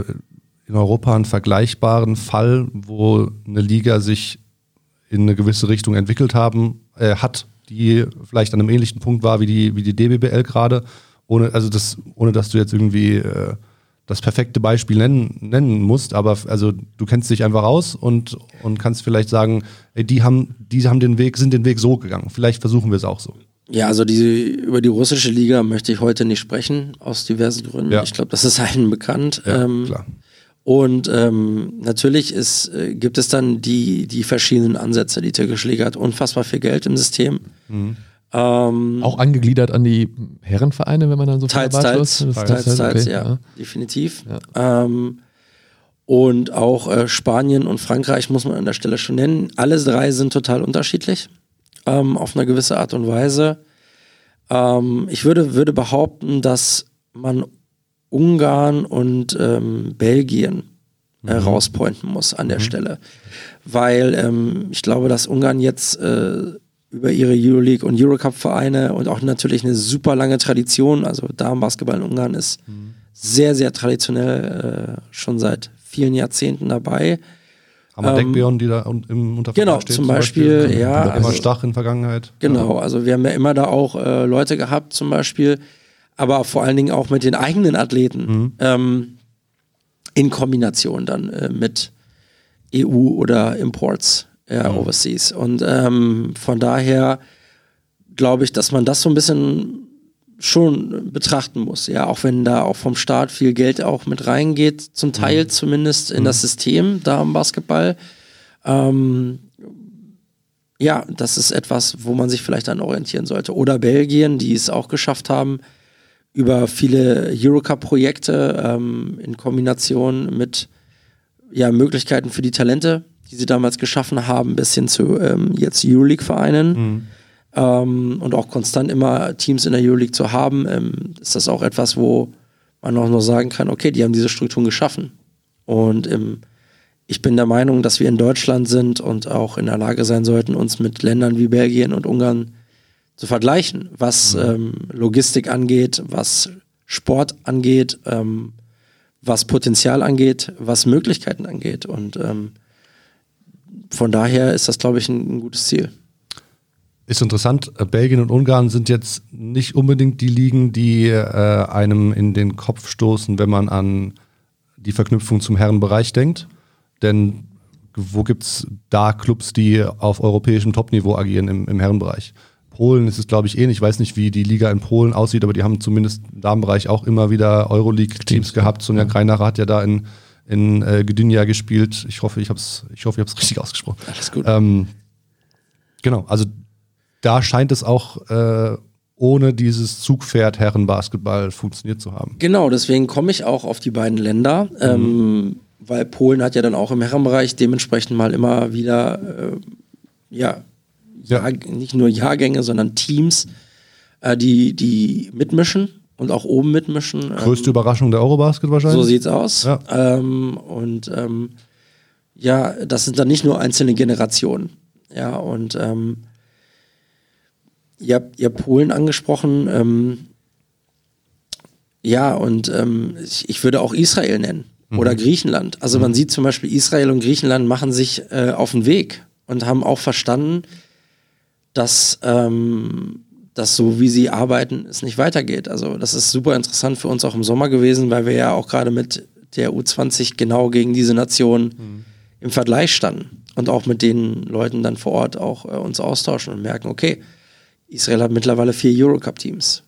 in Europa einen vergleichbaren Fall, wo eine Liga sich in eine gewisse Richtung entwickelt haben, äh, hat, die vielleicht an einem ähnlichen Punkt war wie die, wie die DBBL gerade ohne, also das, ohne dass du jetzt irgendwie äh, das perfekte Beispiel nennen, nennen musst, aber also du kennst dich einfach aus und, und kannst vielleicht sagen, ey, die haben, die haben den Weg, sind den Weg so gegangen. Vielleicht versuchen wir es auch so. Ja, also die, über die russische Liga möchte ich heute nicht sprechen, aus diversen Gründen. Ja. Ich glaube, das ist allen bekannt. Ja, ähm, klar. Und ähm, natürlich ist, äh, gibt es dann die, die verschiedenen Ansätze. Die türkische Liga hat unfassbar viel Geld im System. Mhm. Ähm, auch angegliedert an die Herrenvereine, wenn man dann so teils, teils, teils, teils, teils, okay, ja, ja, definitiv. Ja. Ähm, und auch äh, Spanien und Frankreich muss man an der Stelle schon nennen. Alle drei sind total unterschiedlich, ähm, auf eine gewisse Art und Weise. Ähm, ich würde, würde behaupten, dass man Ungarn und ähm, Belgien äh, mhm. rauspointen muss an der mhm. Stelle. Weil ähm, ich glaube, dass Ungarn jetzt äh, über ihre Euroleague und Eurocup-Vereine und auch natürlich eine super lange Tradition. Also Damenbasketball in Ungarn ist mhm. sehr, sehr traditionell äh, schon seit vielen Jahrzehnten dabei. Haben wir ähm, die da im Untervertrag Genau, steht, zum, Beispiel, Beispiel. ja. Immer also, Stach in Vergangenheit. Genau, ja. also wir haben ja immer da auch äh, Leute gehabt, zum Beispiel, aber vor allen Dingen auch mit den eigenen Athleten mhm. ähm, in Kombination dann äh, mit EU oder Imports ja, mhm. overseas. Und ähm, von daher glaube ich, dass man das so ein bisschen schon betrachten muss, ja, auch wenn da auch vom Staat viel Geld auch mit reingeht, zum Teil mhm. zumindest in mhm. das System da im Basketball. Ähm, ja, das ist etwas, wo man sich vielleicht dann orientieren sollte. Oder Belgien, die es auch geschafft haben, über viele Eurocup-Projekte ähm, in Kombination mit ja, Möglichkeiten für die Talente, die sie damals geschaffen haben, bis hin zu ähm, jetzt Euroleague-Vereinen. Mhm. Ähm, und auch konstant immer Teams in der Euroleague zu haben, ähm, ist das auch etwas, wo man auch nur sagen kann, okay, die haben diese Strukturen geschaffen. Und ähm, ich bin der Meinung, dass wir in Deutschland sind und auch in der Lage sein sollten, uns mit Ländern wie Belgien und Ungarn zu vergleichen, was mhm. ähm, Logistik angeht, was Sport angeht, ähm, was Potenzial angeht, was Möglichkeiten angeht. Und ähm, von daher ist das, glaube ich, ein, ein, gutes Ziel. Ist interessant, äh, Belgien und Ungarn sind jetzt nicht unbedingt die Ligen, die äh, einem in den Kopf stoßen, wenn man an die Verknüpfung zum Herrenbereich denkt. Denn wo gibt es da Clubs, die auf europäischem Topniveau agieren im, im Herrenbereich? Polen ist es, glaube ich, ähnlich. Ich weiß nicht, wie die Liga in Polen aussieht, aber die haben zumindest im Damenbereich auch immer wieder Euroleague-Teams gehabt. Sonja Greinacher hat ja da in in äh, Gdynia gespielt. Ich hoffe, ich habe es ich hoffe, ich richtig ausgesprochen. Alles gut. Ähm, genau, also da scheint es auch äh, ohne dieses Zugpferd Herrenbasketball funktioniert zu haben. Genau, deswegen komme ich auch auf die beiden Länder, mhm. ähm, weil Polen hat ja dann auch im Herrenbereich dementsprechend mal immer wieder, äh, ja, ja. nicht nur Jahrgänge, sondern Teams, äh, die, die mitmischen und auch oben mitmischen. Größte ähm, Überraschung der Eurobasket wahrscheinlich. So sieht's aus. Ja. Ähm, und ähm, ja, das sind dann nicht nur einzelne Generationen. Ja, und ähm, ihr, habt, ihr habt Polen angesprochen. Ähm, ja, und ähm, ich, ich, würde auch Israel nennen mhm. oder Griechenland. Also mhm. man sieht zum Beispiel, Israel und Griechenland machen sich äh, auf den Weg und haben auch verstanden, dass ähm, dass so wie sie arbeiten, es nicht weitergeht. Also das ist super interessant für uns auch im Sommer gewesen, weil wir ja auch gerade mit der U20 genau gegen diese Nation mhm. im Vergleich standen und auch mit den Leuten dann vor Ort auch äh, uns austauschen und merken, okay, Israel hat mittlerweile vier Eurocup-Teams.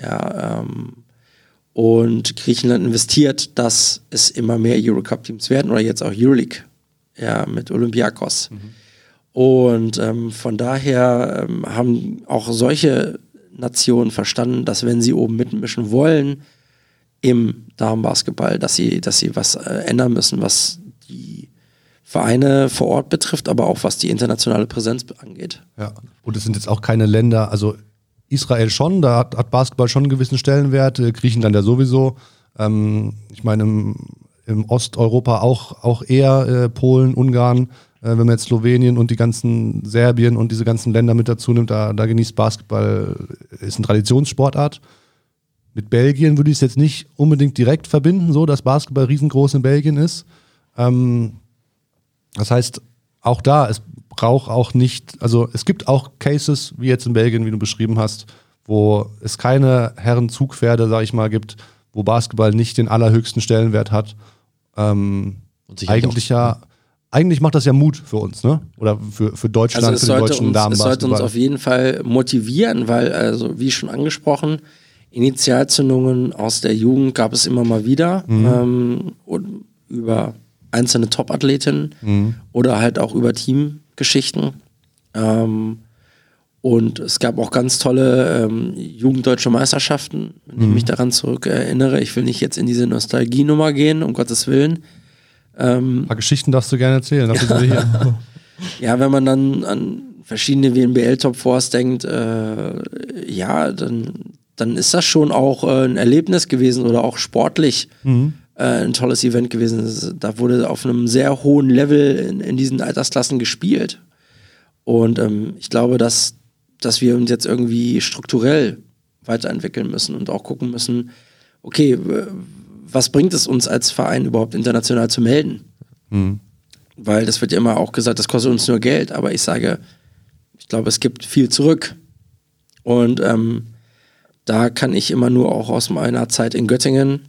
Ja, ähm, und Griechenland investiert, dass es immer mehr Eurocup-Teams werden oder jetzt auch Euroleague, ja, mit Olympiakos. Mhm. Und ähm, von daher ähm, haben auch solche Nationen verstanden, dass wenn sie oben mitmischen wollen im Damenbasketball, dass sie, dass sie was äh, ändern müssen, was die Vereine vor Ort betrifft, aber auch was die internationale Präsenz angeht. Ja, und es sind jetzt auch keine Länder, also Israel schon, da hat, hat Basketball schon einen gewissen Stellenwert, äh, Griechenland ja sowieso. Ähm, ich meine, im, im, Osteuropa auch, auch eher äh, Polen, Ungarn äh, wenn man jetzt Slowenien und die ganzen Serbien und diese ganzen Länder mit dazu nimmt, da, da genießt Basketball, ist eine Traditionssportart. Mit Belgien würde ich es jetzt nicht unbedingt direkt verbinden, so dass Basketball riesengroß in Belgien ist. Ähm, das heißt, auch da, es braucht auch nicht, also es gibt auch Cases, wie jetzt in Belgien, wie du beschrieben hast, wo es keine Herrenzugpferde, sag ich mal, gibt, wo Basketball nicht den allerhöchsten Stellenwert hat. Ähm, eigentlich ja eigentlich macht das ja Mut für uns, ne? Oder für, für Deutschland, also für den deutschen Damen. Es sollte uns auf jeden Fall motivieren, weil, also wie schon angesprochen, Initialzündungen aus der Jugend gab es immer mal wieder mhm. ähm, und über einzelne Top-Athletinnen mhm. oder halt auch über Teamgeschichten. Ähm, und es gab auch ganz tolle ähm, jugenddeutsche Meisterschaften, wenn mhm. ich mich daran zurück erinnere. Ich will nicht jetzt in diese Nostalgienummer gehen, um Gottes Willen. Ähm, Ein paar Geschichten darfst du gerne erzählen. Ja. ja, wenn man dann an verschiedene WNBL-Top Fours denkt, äh, ja, dann, dann ist das schon auch äh, ein Erlebnis gewesen oder auch sportlich mhm. äh, ein tolles Event gewesen. Da wurde auf einem sehr hohen Level in, in diesen Altersklassen gespielt. Und ähm, ich glaube, dass, dass wir uns jetzt irgendwie strukturell weiterentwickeln müssen und auch gucken müssen, okay, was bringt es uns als Verein überhaupt international zu melden? Mhm. Weil das wird ja immer auch gesagt, das kostet uns nur Geld, aber ich sage, ich glaube, es gibt viel zurück. Und ähm, da kann ich immer nur auch aus meiner Zeit in Göttingen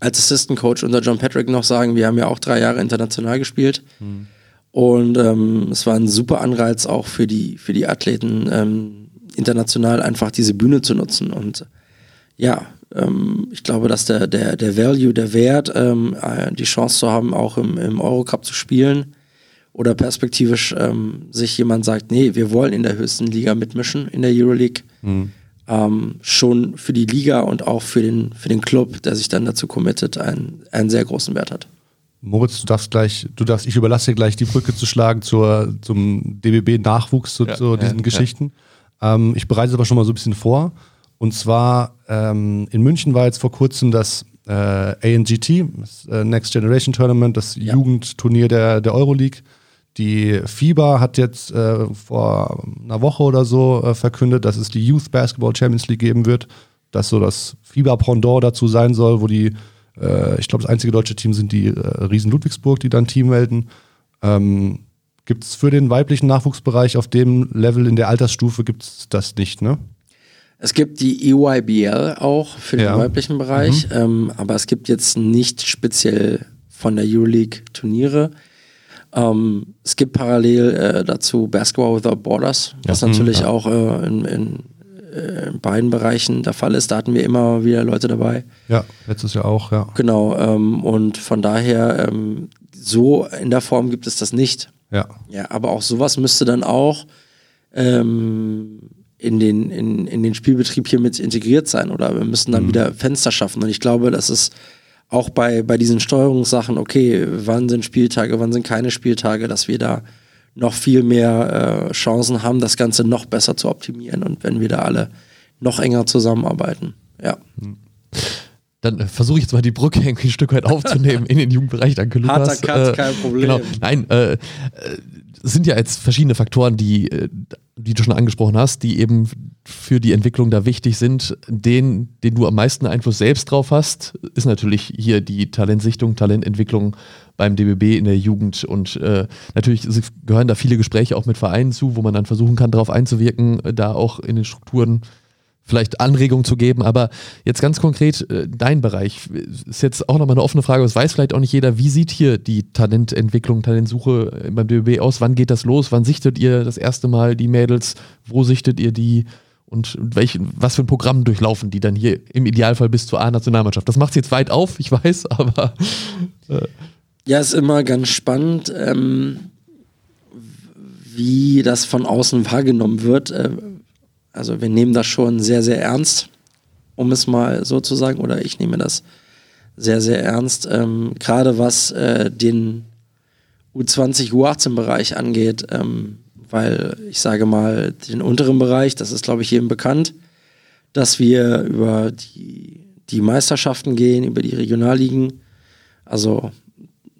als Assistant Coach unter John Patrick noch sagen, wir haben ja auch drei Jahre international gespielt. Mhm. Und ähm, es war ein super Anreiz auch für die, für die Athleten, ähm, international einfach diese Bühne zu nutzen. Und ja, ähm, ich glaube, dass der, der, der Value, der Wert, ähm, äh, die Chance zu haben, auch im, im Eurocup zu spielen oder perspektivisch ähm, sich jemand sagt, nee, wir wollen in der höchsten Liga mitmischen, in der Euroleague. Mhm ähm, schon für die Liga und auch für den, für den Club, der sich dann dazu committet, einen, einen sehr großen Wert hat. Moritz, du darfst gleich, du darfst, ich überlasse dir gleich die Brücke zu schlagen zur, zum DBB-Nachwuchs, zu, ja, zu, diesen ja, Geschichten. Ja. Ähm, ich bereite es aber schon mal so ein bisschen vor. Und zwar ähm, in München war jetzt vor kurzem das äh, ANGT, das äh, Next Generation Tournament, das Jugendturnier der, der Euroleague. Die FIBA hat jetzt äh, vor einer Woche oder so äh, verkündet, dass es die Youth Basketball Champions League geben wird. Das so das FIBA-Pendant dazu sein soll, wo die, äh, ich glaube, das einzige deutsche Team sind die äh, Riesen Ludwigsburg, die dann Team melden. Ähm, gibt es für den weiblichen Nachwuchsbereich auf dem Level in der Altersstufe gibt es das nicht, ne? Es gibt die EYBL auch für den ja. weiblichen Bereich, mhm. ähm, aber es gibt jetzt nicht speziell von der Euroleague Turniere. Ähm, es gibt parallel äh, dazu Basketball Without Borders, was ja, natürlich ja. auch äh, in, in, äh, in, beiden Bereichen der Fall ist. Da hatten wir immer wieder Leute dabei. Ja, letztes Jahr auch, ja. Genau, ähm, und von daher, ähm, so in der Form gibt es das nicht. Ja. Ja, aber auch sowas müsste dann auch ähm, in, den, in, in den Spielbetrieb hier mit integriert sein oder wir müssen dann mhm. wieder Fenster schaffen. Und ich glaube, das ist auch bei, bei diesen Steuerungssachen, okay, wann sind Spieltage, wann sind keine Spieltage, dass wir da noch viel mehr äh, Chancen haben, das Ganze noch besser zu optimieren und wenn wir da alle noch enger zusammenarbeiten. Ja. Dann äh, versuche ich jetzt mal die Brücke irgendwie ein Stück weit aufzunehmen in den Jugendbereich. Danke, Lukas. Harter Cut, äh, kein Problem. Genau. Nein, äh, äh sind ja jetzt verschiedene Faktoren, die, äh, die du schon angesprochen hast, die eben für die Entwicklung da wichtig sind. Den, den du am meisten Einfluss selbst drauf hast, ist natürlich hier die Talentsichtung, Talententwicklung beim DBB in der Jugend. Und äh, natürlich gehören da viele Gespräche auch mit Vereinen zu, wo man dann versuchen kann, darauf einzuwirken, da auch in den Strukturen vielleicht Anregungen zu geben, aber jetzt ganz konkret äh, dein Bereich ist jetzt auch nochmal eine offene Frage, das weiß vielleicht auch nicht jeder. Wie sieht hier die Talententwicklung, Talentsuche beim DBB aus? Wann geht das los? Wann sichtet ihr das erste Mal die Mädels? Wo sichtet ihr die? Und welch, was für ein Programm durchlaufen die dann hier im Idealfall bis zur A-Nationalmannschaft? Das macht es jetzt weit auf, ich weiß, aber. Äh. Ja, ist immer ganz spannend, ähm, wie das von außen wahrgenommen wird. Äh, also wir nehmen das schon sehr, sehr ernst, um es mal so zu sagen, oder ich nehme das sehr, sehr ernst. Ähm, Gerade was äh, den U20, U18-Bereich angeht, ähm, weil ich sage mal, den unteren Bereich, das ist glaube ich jedem bekannt, dass wir über die, die Meisterschaften gehen, über die Regionalligen, also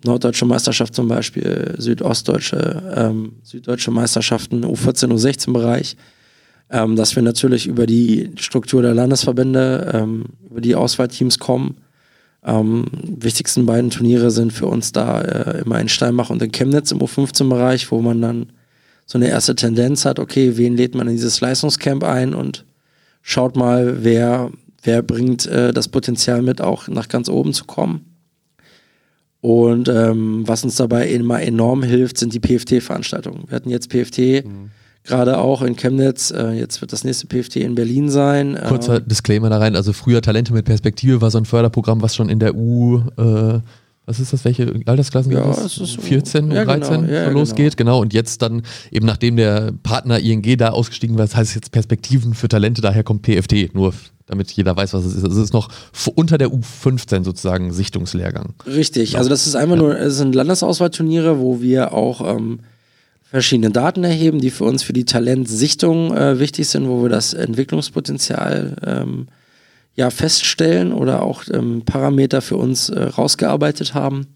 Norddeutsche Meisterschaft zum Beispiel, Südostdeutsche, ähm, Süddeutsche Meisterschaften, U14, U16-Bereich ähm, dass wir natürlich über die Struktur der Landesverbände, ähm, über die Auswahlteams kommen. Ähm, wichtigsten beiden Turniere sind für uns da äh, immer in Steinbach und in Chemnitz im U15-Bereich, wo man dann so eine erste Tendenz hat, okay, wen lädt man in dieses Leistungscamp ein und schaut mal, wer, wer bringt äh, das Potenzial mit, auch nach ganz oben zu kommen. Und ähm, was uns dabei immer enorm hilft, sind die PFT-Veranstaltungen. Wir hatten jetzt PFT mhm gerade auch in Chemnitz. Äh, jetzt wird das nächste PFT in Berlin sein. Kurzer äh, Disclaimer da rein, also früher Talente mit Perspektive war so ein Förderprogramm, was schon in der U, äh, was ist das, welche Altersklassen ja, das? Ist 14 und ja, 13 genau, ja, losgeht, genau. genau. Und jetzt dann eben nachdem der Partner ING da ausgestiegen war, das heißt jetzt Perspektiven für Talente, daher kommt PFT, nur damit jeder weiß, was es ist. Also es ist noch unter der U15 sozusagen Sichtungslehrgang. Richtig, also das ist einfach nur, es sind Landesauswahlturniere, wo wir auch ähm, verschiedene Daten erheben, die für uns für die Talentsichtung äh, wichtig sind, wo wir das Entwicklungspotenzial ähm, ja feststellen oder auch ähm, Parameter für uns äh, rausgearbeitet haben.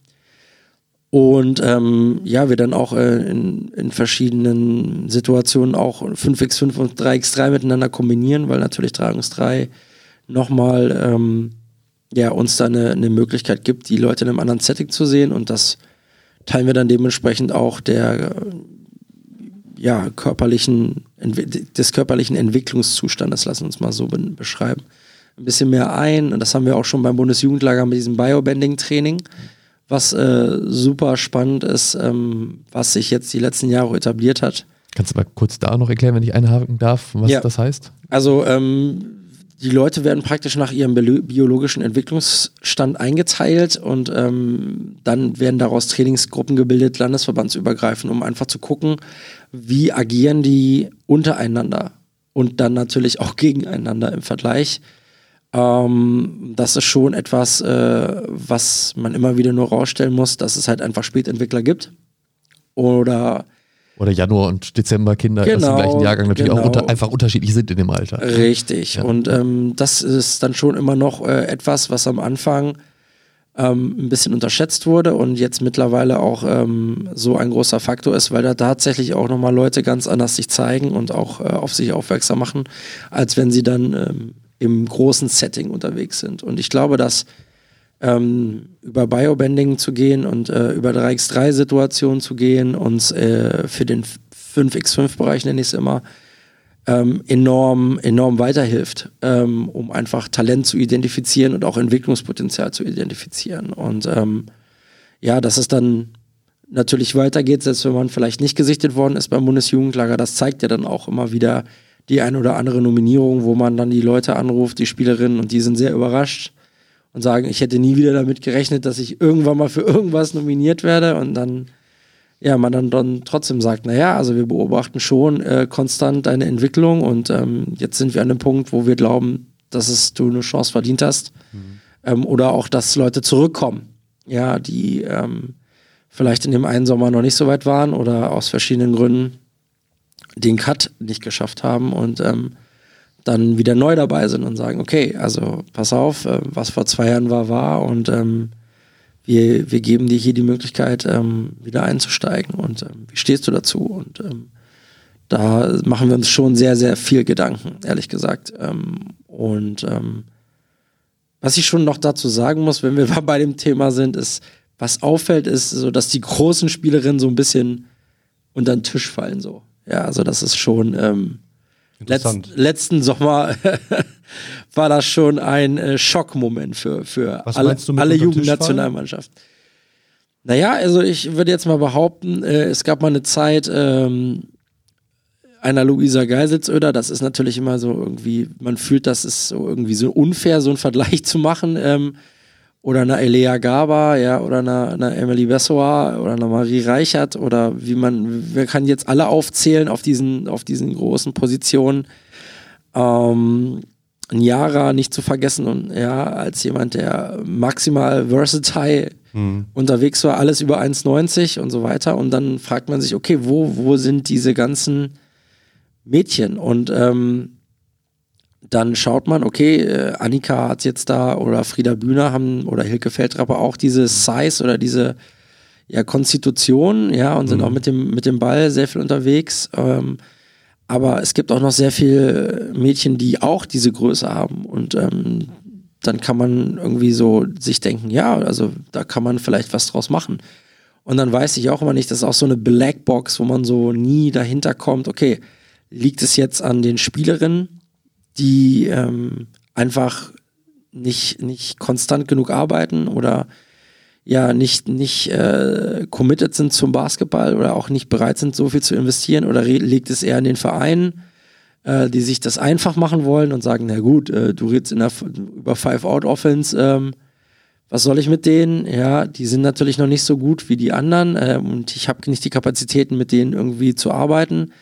Und ähm, ja, wir dann auch äh, in, in verschiedenen Situationen auch 5x5 und 3x3 miteinander kombinieren, weil natürlich 3x3 nochmal ähm, ja, uns da eine, eine Möglichkeit gibt, die Leute in einem anderen Setting zu sehen und das teilen wir dann dementsprechend auch der ja, körperlichen, des körperlichen Entwicklungszustandes, lassen uns mal so beschreiben, ein bisschen mehr ein. Und das haben wir auch schon beim Bundesjugendlager mit diesem Biobending-Training, was äh, super spannend ist, ähm, was sich jetzt die letzten Jahre etabliert hat. Kannst du mal kurz da noch erklären, wenn ich einhaken darf, was ja. das heißt? Also ähm, die Leute werden praktisch nach ihrem biologischen Entwicklungsstand eingeteilt und ähm, dann werden daraus Trainingsgruppen gebildet, landesverbandsübergreifend, um einfach zu gucken, wie agieren die untereinander und dann natürlich auch gegeneinander im Vergleich. Ähm, das ist schon etwas, äh, was man immer wieder nur rausstellen muss, dass es halt einfach Spätentwickler gibt. Oder oder Januar und Dezember Kinder genau, aus dem gleichen Jahrgang natürlich genau. auch unter, einfach unterschiedlich sind in dem Alter. Richtig. Ja. Und ähm, das ist dann schon immer noch äh, etwas, was am Anfang ähm, ein bisschen unterschätzt wurde und jetzt mittlerweile auch ähm, so ein großer Faktor ist, weil da tatsächlich auch nochmal Leute ganz anders sich zeigen und auch äh, auf sich aufmerksam machen, als wenn sie dann ähm, im großen Setting unterwegs sind. Und ich glaube, dass ähm, über Biobending zu gehen und äh, über 3x3-Situationen zu gehen, uns äh, für den 5x5-Bereich, nenne ich es immer, ähm, enorm, enorm weiterhilft, ähm, um einfach Talent zu identifizieren und auch Entwicklungspotenzial zu identifizieren. Und ähm, ja, dass es dann natürlich weitergeht, selbst wenn man vielleicht nicht gesichtet worden ist beim Bundesjugendlager, das zeigt ja dann auch immer wieder die ein oder andere Nominierung, wo man dann die Leute anruft, die Spielerinnen, und die sind sehr überrascht und sagen, ich hätte nie wieder damit gerechnet, dass ich irgendwann mal für irgendwas nominiert werde und dann ja, man dann, dann trotzdem sagt, naja, also wir beobachten schon äh, konstant deine Entwicklung und ähm, jetzt sind wir an dem Punkt, wo wir glauben, dass es du eine Chance verdient hast. Mhm. Ähm, oder auch, dass Leute zurückkommen, ja, die ähm, vielleicht in dem einen Sommer noch nicht so weit waren oder aus verschiedenen Gründen den Cut nicht geschafft haben und ähm, dann wieder neu dabei sind und sagen, okay, also pass auf, äh, was vor zwei Jahren war, war und ähm, wir, wir geben dir hier die Möglichkeit, ähm, wieder einzusteigen und ähm, wie stehst du dazu? Und ähm, da machen wir uns schon sehr, sehr viel Gedanken, ehrlich gesagt. Ähm, und ähm, was ich schon noch dazu sagen muss, wenn wir bei dem Thema sind, ist, was auffällt, ist so, dass die großen Spielerinnen so ein bisschen unter den Tisch fallen, so. Ja, also das ist schon, ähm, Letzt, letzten Sommer war das schon ein äh, Schockmoment für, für alle, alle Jugendnationalmannschaften. Naja, also ich würde jetzt mal behaupten, äh, es gab mal eine Zeit ähm, einer Luisa Geiselsöder, das ist natürlich immer so irgendwie, man fühlt, das ist so irgendwie so unfair, so einen Vergleich zu machen. Ähm, oder einer Elea Gaba, ja, oder einer, einer Emily Bessoir oder einer Marie Reichert oder wie man, wir kann jetzt alle aufzählen auf diesen, auf diesen großen Positionen. Ähm, Niara nicht zu vergessen und ja, als jemand, der maximal versatile mhm. unterwegs war, alles über 1,90 und so weiter. Und dann fragt man sich, okay, wo, wo sind diese ganzen Mädchen? Und ähm, dann schaut man, okay, äh, Annika hat jetzt da oder Frieda Bühner haben oder Hilke Feldtrapper auch diese Size oder diese ja, Konstitution, ja, und sind mhm. auch mit dem, mit dem Ball sehr viel unterwegs. Ähm, aber es gibt auch noch sehr viele Mädchen, die auch diese Größe haben. Und ähm, dann kann man irgendwie so sich denken, ja, also da kann man vielleicht was draus machen. Und dann weiß ich auch immer nicht, das ist auch so eine Blackbox, wo man so nie dahinter kommt, okay, liegt es jetzt an den Spielerinnen, die ähm, einfach nicht, nicht konstant genug arbeiten oder ja nicht, nicht äh, committed sind zum Basketball oder auch nicht bereit sind, so viel zu investieren oder liegt es eher an den Vereinen, äh, die sich das einfach machen wollen und sagen, na gut, äh, du redest in der, über Five-Out-Offense, ähm, was soll ich mit denen? Ja, die sind natürlich noch nicht so gut wie die anderen ähm, und ich habe nicht die Kapazitäten, mit denen irgendwie zu arbeiten.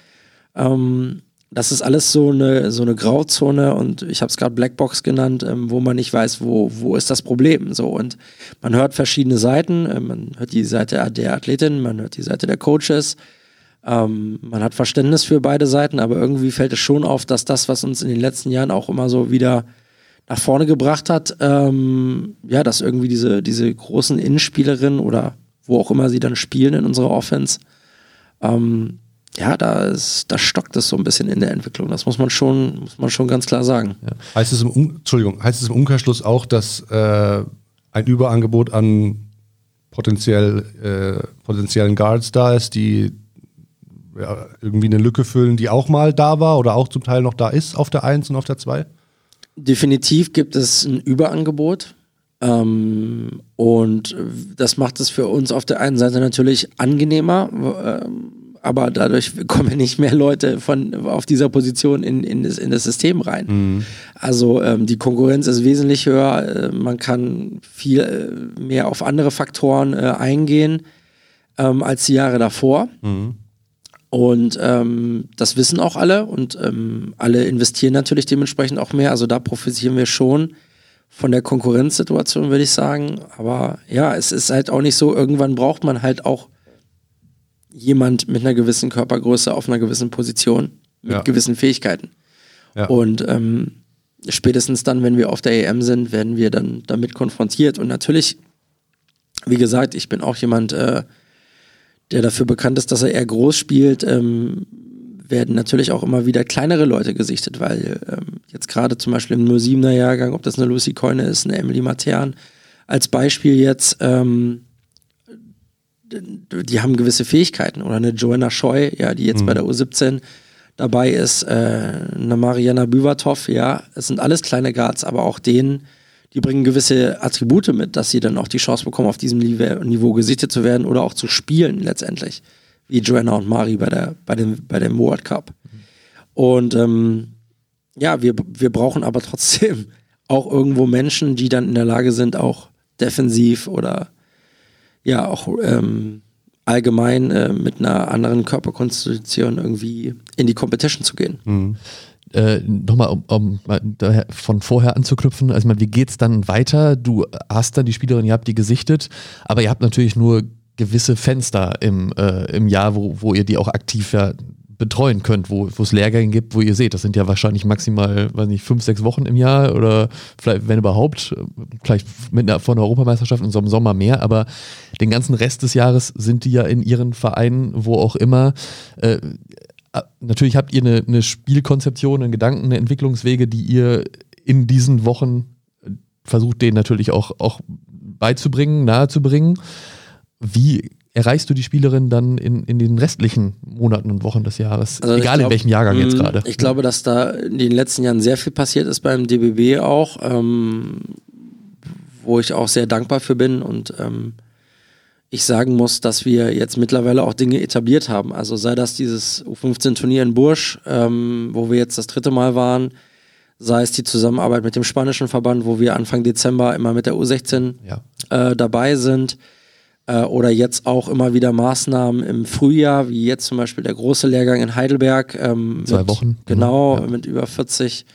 Ähm, das ist alles so eine, so eine Grauzone und ich habe es gerade Blackbox genannt, ähm, wo man nicht weiß, wo, wo ist das Problem. So und man hört verschiedene Seiten, äh, man hört die Seite der Athletin, man hört die Seite der Coaches, ähm, man hat Verständnis für beide Seiten, aber irgendwie fällt es schon auf, dass das, was uns in den letzten Jahren auch immer so wieder nach vorne gebracht hat, ähm, ja, dass irgendwie diese, diese großen Innenspielerinnen oder wo auch immer sie dann spielen in unserer Offense. Ähm, ja, da, ist, da stockt es so ein bisschen in der Entwicklung. Das muss man schon, muss man schon ganz klar sagen. Ja. Heißt, es im um Entschuldigung, heißt es im Umkehrschluss auch, dass äh, ein Überangebot an potenziell, äh, potenziellen Guards da ist, die ja, irgendwie eine Lücke füllen, die auch mal da war oder auch zum Teil noch da ist auf der 1 und auf der 2? Definitiv gibt es ein Überangebot. Ähm, und das macht es für uns auf der einen Seite natürlich angenehmer, ähm, aber dadurch kommen nicht mehr Leute von auf dieser Position in, in, das, in das System rein. Mhm. Also ähm, die Konkurrenz ist wesentlich höher, äh, man kann viel äh, mehr auf andere Faktoren äh, eingehen ähm, als die Jahre davor. Mhm. Und ähm, das wissen auch alle und ähm, alle investieren natürlich dementsprechend auch mehr. Also da profitieren wir schon von der Konkurrenzsituation, würde ich sagen. Aber ja, es ist halt auch nicht so, irgendwann braucht man halt auch jemand mit einer gewissen Körpergröße auf einer gewissen Position, mit ja. gewissen Fähigkeiten. Ja. Und ähm, spätestens dann, wenn wir auf der EM sind, werden wir dann damit konfrontiert. Und natürlich, wie gesagt, ich bin auch jemand, äh, der dafür bekannt ist, dass er eher groß spielt, ähm, werden natürlich auch immer wieder kleinere Leute gesichtet, weil ähm, jetzt gerade zum Beispiel im 07er Jahrgang, ob das eine Lucy Coyne ist, eine Emily Matern, als Beispiel jetzt, ähm, die haben gewisse Fähigkeiten oder eine Joanna Scheu, ja, die jetzt mhm. bei der U17 dabei ist, äh, eine Mariana Büvatov, ja, es sind alles kleine Guards, aber auch denen die bringen gewisse Attribute mit, dass sie dann auch die Chance bekommen, auf diesem Niveau gesichtet zu werden oder auch zu spielen letztendlich. Wie Joanna und Mari bei, der, bei, dem, bei dem World Cup. Und ähm, ja, wir, wir brauchen aber trotzdem auch irgendwo Menschen, die dann in der Lage sind, auch defensiv oder ja, auch ähm, allgemein äh, mit einer anderen Körperkonstitution irgendwie in die Competition zu gehen. Mhm äh, nochmal, um, um von vorher anzuknüpfen, also wie geht es dann weiter? Du hast dann die Spielerin, ihr habt die gesichtet, aber ihr habt natürlich nur gewisse Fenster im, äh, im Jahr, wo, wo ihr die auch aktiv ja betreuen könnt, wo es Lehrgänge gibt, wo ihr seht, das sind ja wahrscheinlich maximal, weiß nicht, fünf, sechs Wochen im Jahr oder vielleicht, wenn überhaupt, vielleicht mit einer, von der Europameisterschaft in so einem Sommer mehr, aber den ganzen Rest des Jahres sind die ja in ihren Vereinen, wo auch immer. Äh, natürlich habt ihr eine, eine Spielkonzeption, einen Gedanken, eine Entwicklungswege, die ihr in diesen Wochen äh, versucht, denen natürlich auch, auch beizubringen, nahezubringen. Wie erreichst du die Spielerin dann in, in den restlichen Monaten und Wochen des Jahres? Also Egal glaub, in welchem Jahrgang jetzt mm, gerade. Ich glaube, dass da in den letzten Jahren sehr viel passiert ist beim DBB auch, ähm, wo ich auch sehr dankbar für bin und ähm, ich sagen muss, dass wir jetzt mittlerweile auch Dinge etabliert haben. Also sei das dieses U15-Turnier in Bursch, ähm, wo wir jetzt das dritte Mal waren, sei es die Zusammenarbeit mit dem spanischen Verband, wo wir Anfang Dezember immer mit der U16 ja. äh, dabei sind. Äh, oder jetzt auch immer wieder Maßnahmen im Frühjahr, wie jetzt zum Beispiel der große Lehrgang in Heidelberg. Ähm, Zwei mit, Wochen. Genau, ja. mit über 40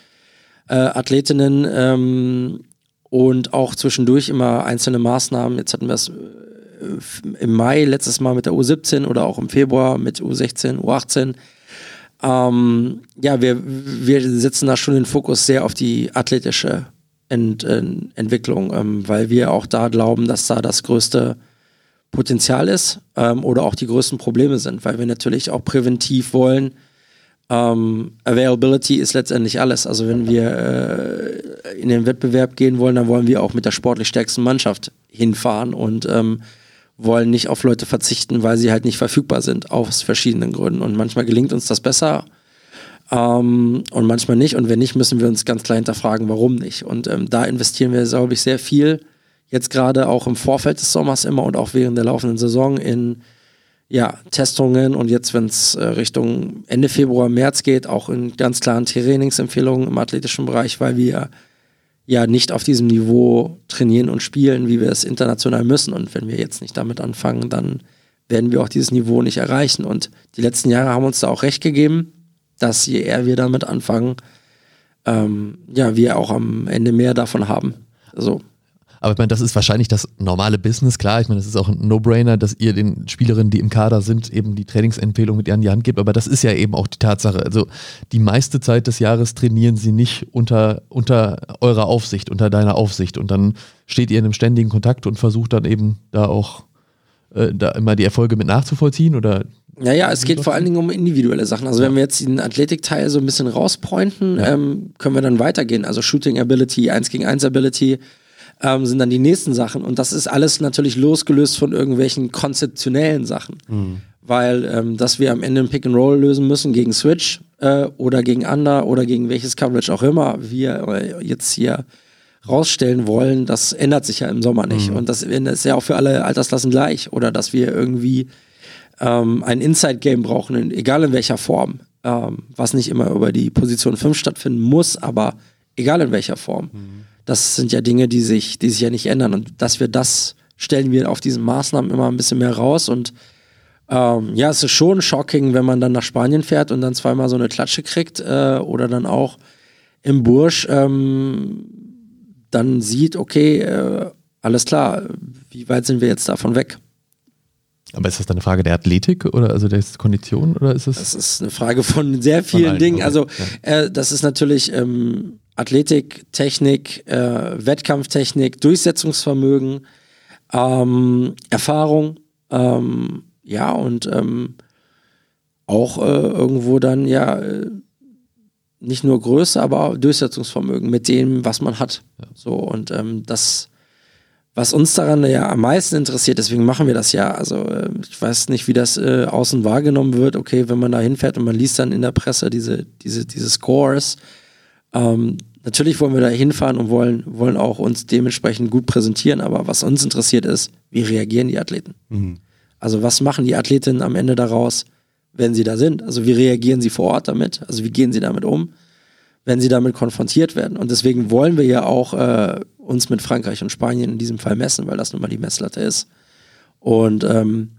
äh, Athletinnen. Ähm, und auch zwischendurch immer einzelne Maßnahmen. Jetzt hatten wir es im Mai letztes Mal mit der U17 oder auch im Februar mit U16, U18. Ähm, ja, wir, wir setzen da schon den Fokus sehr auf die athletische Ent, äh, Entwicklung, ähm, weil wir auch da glauben, dass da das größte Potenzial ist ähm, oder auch die größten Probleme sind, weil wir natürlich auch präventiv wollen. Ähm, Availability ist letztendlich alles. Also wenn wir äh, in den Wettbewerb gehen wollen, dann wollen wir auch mit der sportlich stärksten Mannschaft hinfahren und ähm, wollen nicht auf Leute verzichten, weil sie halt nicht verfügbar sind, aus verschiedenen Gründen. Und manchmal gelingt uns das besser ähm, und manchmal nicht. Und wenn nicht, müssen wir uns ganz klar hinterfragen, warum nicht. Und ähm, da investieren wir, glaube ich, sehr viel. Jetzt gerade auch im Vorfeld des Sommers immer und auch während der laufenden Saison in ja, Testungen und jetzt, wenn es äh, Richtung Ende Februar, März geht, auch in ganz klaren Trainingsempfehlungen im athletischen Bereich, weil wir ja nicht auf diesem Niveau trainieren und spielen, wie wir es international müssen. Und wenn wir jetzt nicht damit anfangen, dann werden wir auch dieses Niveau nicht erreichen. Und die letzten Jahre haben uns da auch recht gegeben, dass je eher wir damit anfangen, ähm, ja, wir auch am Ende mehr davon haben. So. Aber ich meine, das ist wahrscheinlich das normale Business, klar. Ich meine, das ist auch ein No-Brainer, dass ihr den Spielerinnen, die im Kader sind, eben die Trainingsempfehlung mit ihr an die Hand gebt. Aber das ist ja eben auch die Tatsache. Also die meiste Zeit des Jahres trainieren sie nicht unter, unter eurer Aufsicht, unter deiner Aufsicht. Und dann steht ihr in einem ständigen Kontakt und versucht dann eben da auch äh, da immer die Erfolge mit nachzuvollziehen oder ja, ja, es geht vor allen Dingen um individuelle Sachen. Also wenn wir jetzt den Athletikteil so ein bisschen rauspointen, ja. ähm, können wir dann weitergehen. Also Shooting Ability, 1 gegen 1 Ability ähm, sind dann die nächsten Sachen. Und das ist alles natürlich losgelöst von irgendwelchen konzeptionellen Sachen. Mhm. Weil, ähm, dass wir am Ende ein Pick and Roll lösen müssen gegen Switch äh, oder gegen Under oder gegen welches Coverage auch immer wir äh, jetzt hier rausstellen wollen, das ändert sich ja im Sommer nicht. Mhm. Und das ist ja auch für alle Altersklassen gleich. Oder dass wir irgendwie ähm, ein Inside-Game brauchen, egal in welcher Form, ähm, was nicht immer über die Position 5 stattfinden muss, aber egal in welcher Form. Mhm. Das sind ja Dinge, die sich, die sich ja nicht ändern. Und dass wir das stellen wir auf diesen Maßnahmen immer ein bisschen mehr raus. Und ähm, ja, es ist schon shocking, wenn man dann nach Spanien fährt und dann zweimal so eine Klatsche kriegt äh, oder dann auch im Bursch ähm, dann sieht, okay, äh, alles klar, wie weit sind wir jetzt davon weg? Aber ist das dann eine Frage der Athletik oder also der Kondition oder ist es? Das ist eine Frage von sehr vielen Dingen. Also ja. äh, das ist natürlich ähm, Athletik, Technik, äh, Wettkampftechnik, Durchsetzungsvermögen, ähm, Erfahrung, ähm, ja und ähm, auch äh, irgendwo dann ja äh, nicht nur Größe, aber auch Durchsetzungsvermögen mit dem, was man hat. Ja. So und ähm, das was uns daran ja am meisten interessiert, deswegen machen wir das ja. Also äh, ich weiß nicht, wie das äh, außen wahrgenommen wird. Okay, wenn man da hinfährt und man liest dann in der Presse diese, diese, diese Scores. Ähm, natürlich wollen wir da hinfahren und wollen, wollen auch uns dementsprechend gut präsentieren, aber was uns interessiert ist, wie reagieren die Athleten? Mhm. Also was machen die Athletinnen am Ende daraus, wenn sie da sind? Also wie reagieren sie vor Ort damit? Also wie gehen sie damit um? wenn sie damit konfrontiert werden. Und deswegen wollen wir ja auch äh, uns mit Frankreich und Spanien in diesem Fall messen, weil das nun mal die Messlatte ist. Und ähm,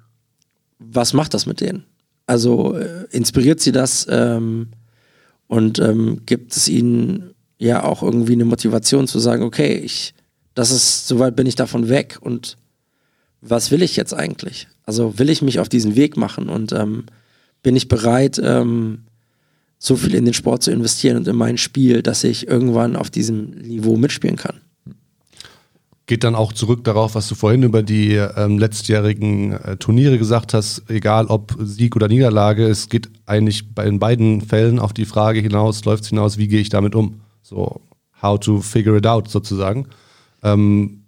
was macht das mit denen? Also äh, inspiriert sie das ähm, und ähm, gibt es ihnen ja auch irgendwie eine Motivation zu sagen, okay, ich, das ist, soweit bin ich davon weg und was will ich jetzt eigentlich? Also will ich mich auf diesen Weg machen und ähm, bin ich bereit, ähm, so viel in den Sport zu investieren und in mein Spiel, dass ich irgendwann auf diesem Niveau mitspielen kann. Geht dann auch zurück darauf, was du vorhin über die ähm, letztjährigen äh, Turniere gesagt hast, egal ob Sieg oder Niederlage, es geht eigentlich bei, in beiden Fällen auf die Frage hinaus, läuft es hinaus, wie gehe ich damit um? So, how to figure it out sozusagen. Ähm,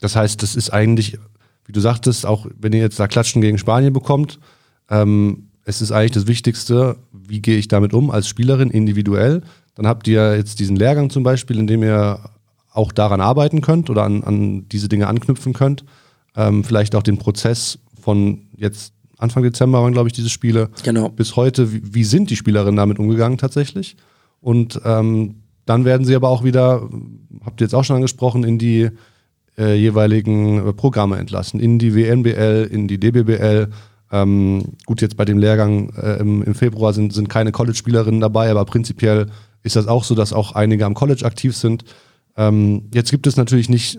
das heißt, das ist eigentlich, wie du sagtest, auch wenn ihr jetzt da Klatschen gegen Spanien bekommt, ähm, es ist eigentlich das Wichtigste, wie gehe ich damit um als Spielerin individuell. Dann habt ihr jetzt diesen Lehrgang zum Beispiel, in dem ihr auch daran arbeiten könnt oder an, an diese Dinge anknüpfen könnt. Ähm, vielleicht auch den Prozess von jetzt Anfang Dezember waren, glaube ich, diese Spiele. Genau. Bis heute, wie, wie sind die Spielerinnen damit umgegangen tatsächlich? Und ähm, dann werden sie aber auch wieder, habt ihr jetzt auch schon angesprochen, in die äh, jeweiligen Programme entlassen. In die WNBL, in die DBBL, ähm, gut, jetzt bei dem Lehrgang äh, im, im, Februar sind, sind keine College-Spielerinnen dabei, aber prinzipiell ist das auch so, dass auch einige am College aktiv sind. Ähm, jetzt gibt es natürlich nicht,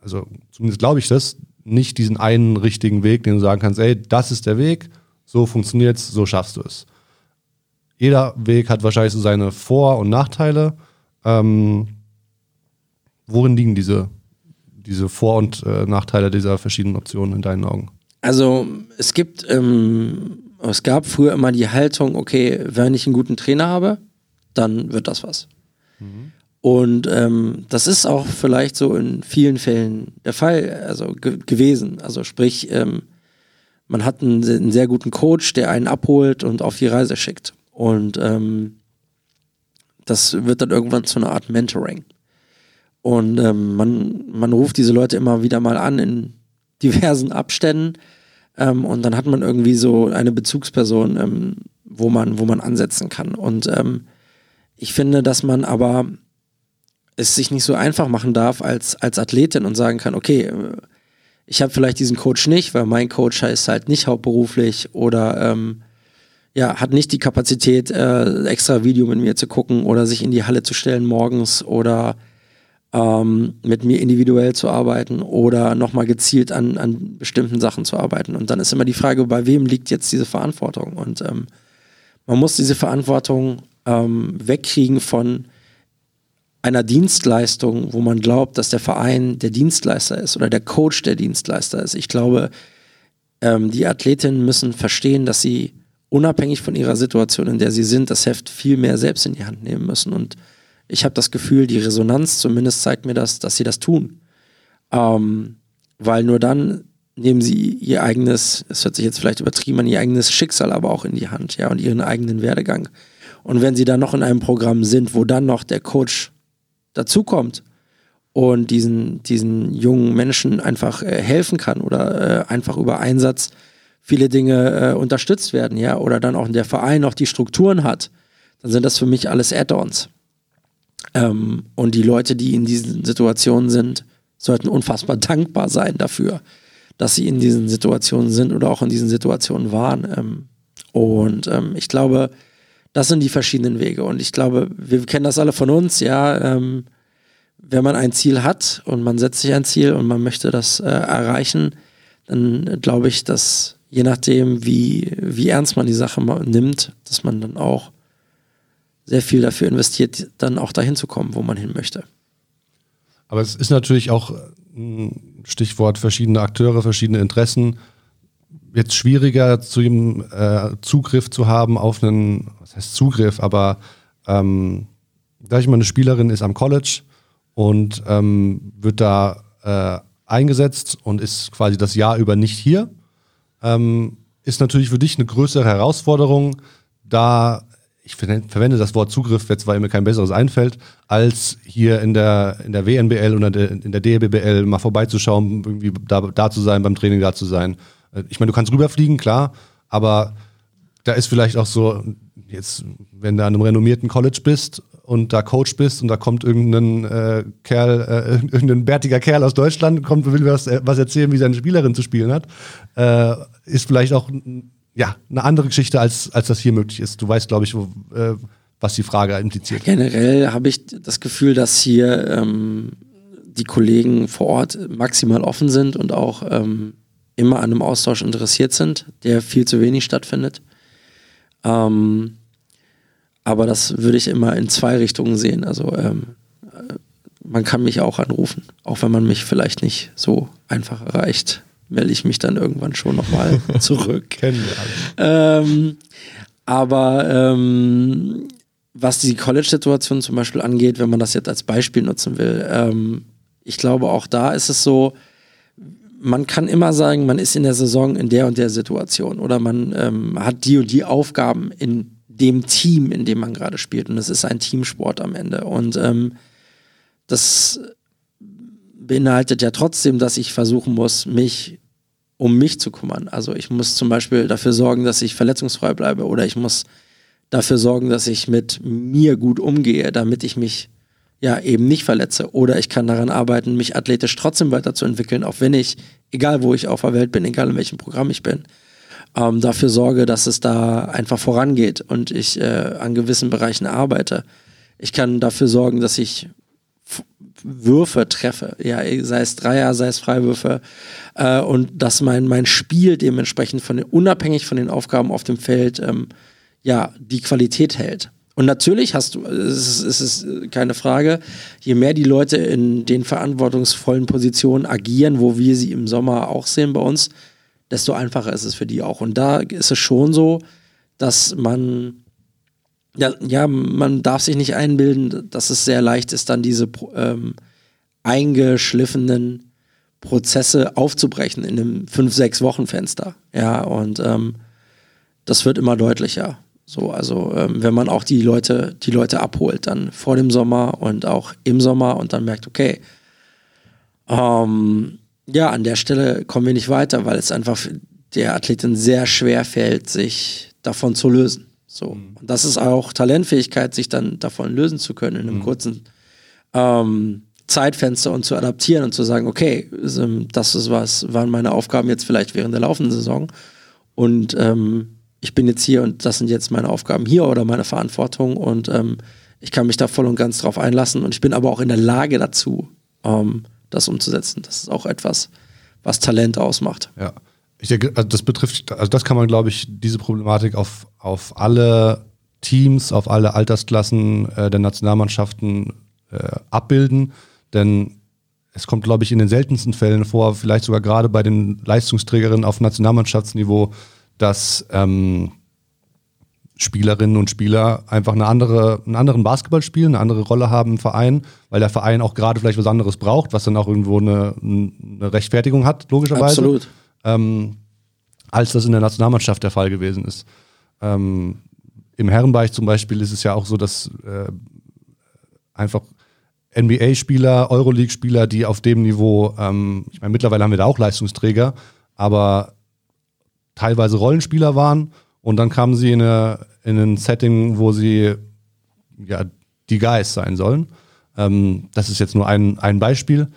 also zumindest glaube ich das, nicht diesen einen richtigen Weg, den du sagen kannst, ey, das ist der Weg, so funktioniert es, so schaffst du es. Jeder Weg hat wahrscheinlich so seine Vor- und Nachteile. Ähm, worin liegen diese, diese Vor- und äh, Nachteile dieser verschiedenen Optionen in deinen Augen? Also es gibt, ähm, es gab früher immer die Haltung, okay, wenn ich einen guten Trainer habe, dann wird das was. Mhm. Und ähm, das ist auch vielleicht so in vielen Fällen der Fall, also ge gewesen. Also sprich, ähm, man hat einen, einen, sehr guten Coach, der einen abholt und auf die Reise schickt. Und ähm, das wird dann irgendwann zu einer Art Mentoring. Und ähm, man, man ruft diese Leute immer wieder mal an in diversen Abständen ähm, und dann hat man irgendwie so eine Bezugsperson, ähm, wo, man, wo man ansetzen kann. Und ich finde, dass man aber es sich nicht so einfach machen darf als, als Athletin und sagen kann, okay, äh, ich habe vielleicht diesen Coach nicht, weil mein Coach ist halt nicht hauptberuflich oder ähm, ja, hat nicht die Kapazität, äh, extra Video mit mir zu gucken oder sich in die Halle zu stellen morgens oder ähm, mit mir individuell zu arbeiten oder nochmal gezielt an, an bestimmten Sachen zu arbeiten. Und dann ist immer die Frage, bei wem liegt jetzt diese Verantwortung? Und ähm, man muss diese Verantwortung ähm, wegkriegen von einer Dienstleistung, wo man glaubt, dass der Verein der Dienstleister ist oder der Coach der Dienstleister ist. Ich glaube, ähm, die Athletinnen müssen verstehen, dass sie unabhängig von ihrer Situation, in der sie sind, das Heft viel mehr selbst in die Hand nehmen müssen. Und ich habe das Gefühl, die Resonanz zumindest zeigt mir das, dass sie das tun. Ähm, weil nur dann nehmen sie ihr eigenes, es hört sich jetzt vielleicht übertrieben an, ihr eigenes Schicksal aber auch in die Hand, ja, und ihren eigenen Werdegang. Und wenn sie dann noch in einem Programm sind, wo dann noch der Coach dazukommt und diesen, diesen jungen Menschen einfach äh, helfen kann oder äh, einfach über Einsatz viele Dinge äh, unterstützt werden, ja, oder dann auch der Verein noch die Strukturen hat, dann sind das für mich alles Add-ons. Ähm, und die Leute, die in diesen Situationen sind, sollten unfassbar dankbar sein dafür, dass sie in diesen Situationen sind oder auch in diesen Situationen waren. Ähm, und ähm, ich glaube, das sind die verschiedenen Wege. Und ich glaube, wir kennen das alle von uns, ja. Ähm, wenn man ein Ziel hat und man setzt sich ein Ziel und man möchte das äh, erreichen, dann glaube ich, dass je nachdem, wie, wie ernst man die Sache nimmt, dass man dann auch sehr viel dafür investiert, dann auch dahin zu kommen, wo man hin möchte. Aber es ist natürlich auch ein Stichwort verschiedene Akteure, verschiedene Interessen. Jetzt schwieriger zu ihm äh, Zugriff zu haben auf einen, was heißt Zugriff, aber ähm, sag ich mal, eine Spielerin ist am College und ähm, wird da äh, eingesetzt und ist quasi das Jahr über nicht hier. Ähm, ist natürlich für dich eine größere Herausforderung, da ich verwende das Wort Zugriff jetzt, weil mir kein besseres einfällt, als hier in der, in der WNBL oder in der DBBL mal vorbeizuschauen, irgendwie da, da zu sein, beim Training da zu sein. Äh, ich meine, du kannst rüberfliegen, klar, aber da ist vielleicht auch so, jetzt, wenn du an einem renommierten College bist und da Coach bist und da kommt irgendein äh, Kerl, äh, irgendein bärtiger Kerl aus Deutschland, kommt und will was, äh, was erzählen, wie seine Spielerin zu spielen hat, äh, ist vielleicht auch ja, eine andere Geschichte, als, als das hier möglich ist. Du weißt, glaube ich, wo, äh, was die Frage impliziert. Generell habe ich das Gefühl, dass hier ähm, die Kollegen vor Ort maximal offen sind und auch ähm, immer an einem Austausch interessiert sind, der viel zu wenig stattfindet. Ähm, aber das würde ich immer in zwei Richtungen sehen. Also ähm, äh, man kann mich auch anrufen, auch wenn man mich vielleicht nicht so einfach erreicht melde ich mich dann irgendwann schon nochmal zurück. Kennen wir alle. Ähm, aber ähm, was die College-Situation zum Beispiel angeht, wenn man das jetzt als Beispiel nutzen will, ähm, ich glaube auch da ist es so, man kann immer sagen, man ist in der Saison in der und der Situation oder man ähm, hat die und die Aufgaben in dem Team, in dem man gerade spielt. Und es ist ein Teamsport am Ende. Und ähm, das beinhaltet ja trotzdem, dass ich versuchen muss, mich um mich zu kümmern. Also ich muss zum Beispiel dafür sorgen, dass ich verletzungsfrei bleibe oder ich muss dafür sorgen, dass ich mit mir gut umgehe, damit ich mich ja eben nicht verletze. Oder ich kann daran arbeiten, mich athletisch trotzdem weiterzuentwickeln, auch wenn ich, egal wo ich auf der Welt bin, egal in welchem Programm ich bin, ähm, dafür sorge, dass es da einfach vorangeht und ich äh, an gewissen Bereichen arbeite. Ich kann dafür sorgen, dass ich Würfe treffe, ja, sei es Dreier, sei es Freiwürfe, äh, und dass mein, mein Spiel dementsprechend von den, unabhängig von den Aufgaben auf dem Feld, ähm, ja, die Qualität hält. Und natürlich hast du, es ist, es ist keine Frage, je mehr die Leute in den verantwortungsvollen Positionen agieren, wo wir sie im Sommer auch sehen bei uns, desto einfacher ist es für die auch. Und da ist es schon so, dass man ja, ja, man darf sich nicht einbilden, dass es sehr leicht ist, dann diese ähm, eingeschliffenen Prozesse aufzubrechen in einem fünf, sechs Wochen Fenster. Ja, und ähm, das wird immer deutlicher. So, also ähm, wenn man auch die Leute, die Leute abholt, dann vor dem Sommer und auch im Sommer und dann merkt, okay, ähm, ja, an der Stelle kommen wir nicht weiter, weil es einfach der Athletin sehr schwer fällt, sich davon zu lösen. So. Mhm. Und das ist auch Talentfähigkeit, sich dann davon lösen zu können in einem mhm. kurzen ähm, Zeitfenster und zu adaptieren und zu sagen, okay, ähm, das ist was, waren meine Aufgaben jetzt vielleicht während der laufenden Saison und ähm, ich bin jetzt hier und das sind jetzt meine Aufgaben hier oder meine Verantwortung und ähm, ich kann mich da voll und ganz drauf einlassen und ich bin aber auch in der Lage dazu, ähm, das umzusetzen. Das ist auch etwas, was Talent ausmacht. Ja. Ich denke, also das betrifft, also das kann man, glaube ich, diese Problematik auf, auf alle Teams, auf alle Altersklassen äh, der Nationalmannschaften äh, abbilden, denn es kommt, glaube ich, in den seltensten Fällen vor, vielleicht sogar gerade bei den Leistungsträgerinnen auf Nationalmannschaftsniveau, dass ähm, Spielerinnen und Spieler einfach eine andere, einen anderen Basketball spielen, eine andere Rolle haben im Verein, weil der Verein auch gerade vielleicht was anderes braucht, was dann auch irgendwo eine, eine Rechtfertigung hat, logischerweise. Absolut. Ähm, als das in der Nationalmannschaft der Fall gewesen ist. Ähm, Im Herrenbereich zum Beispiel ist es ja auch so, dass äh, einfach NBA-Spieler, Euroleague-Spieler, die auf dem Niveau, ähm, ich meine, mittlerweile haben wir da auch Leistungsträger, aber teilweise Rollenspieler waren und dann kamen sie in, eine, in ein Setting, wo sie ja die Guys sein sollen. Ähm, das ist jetzt nur ein, ein Beispiel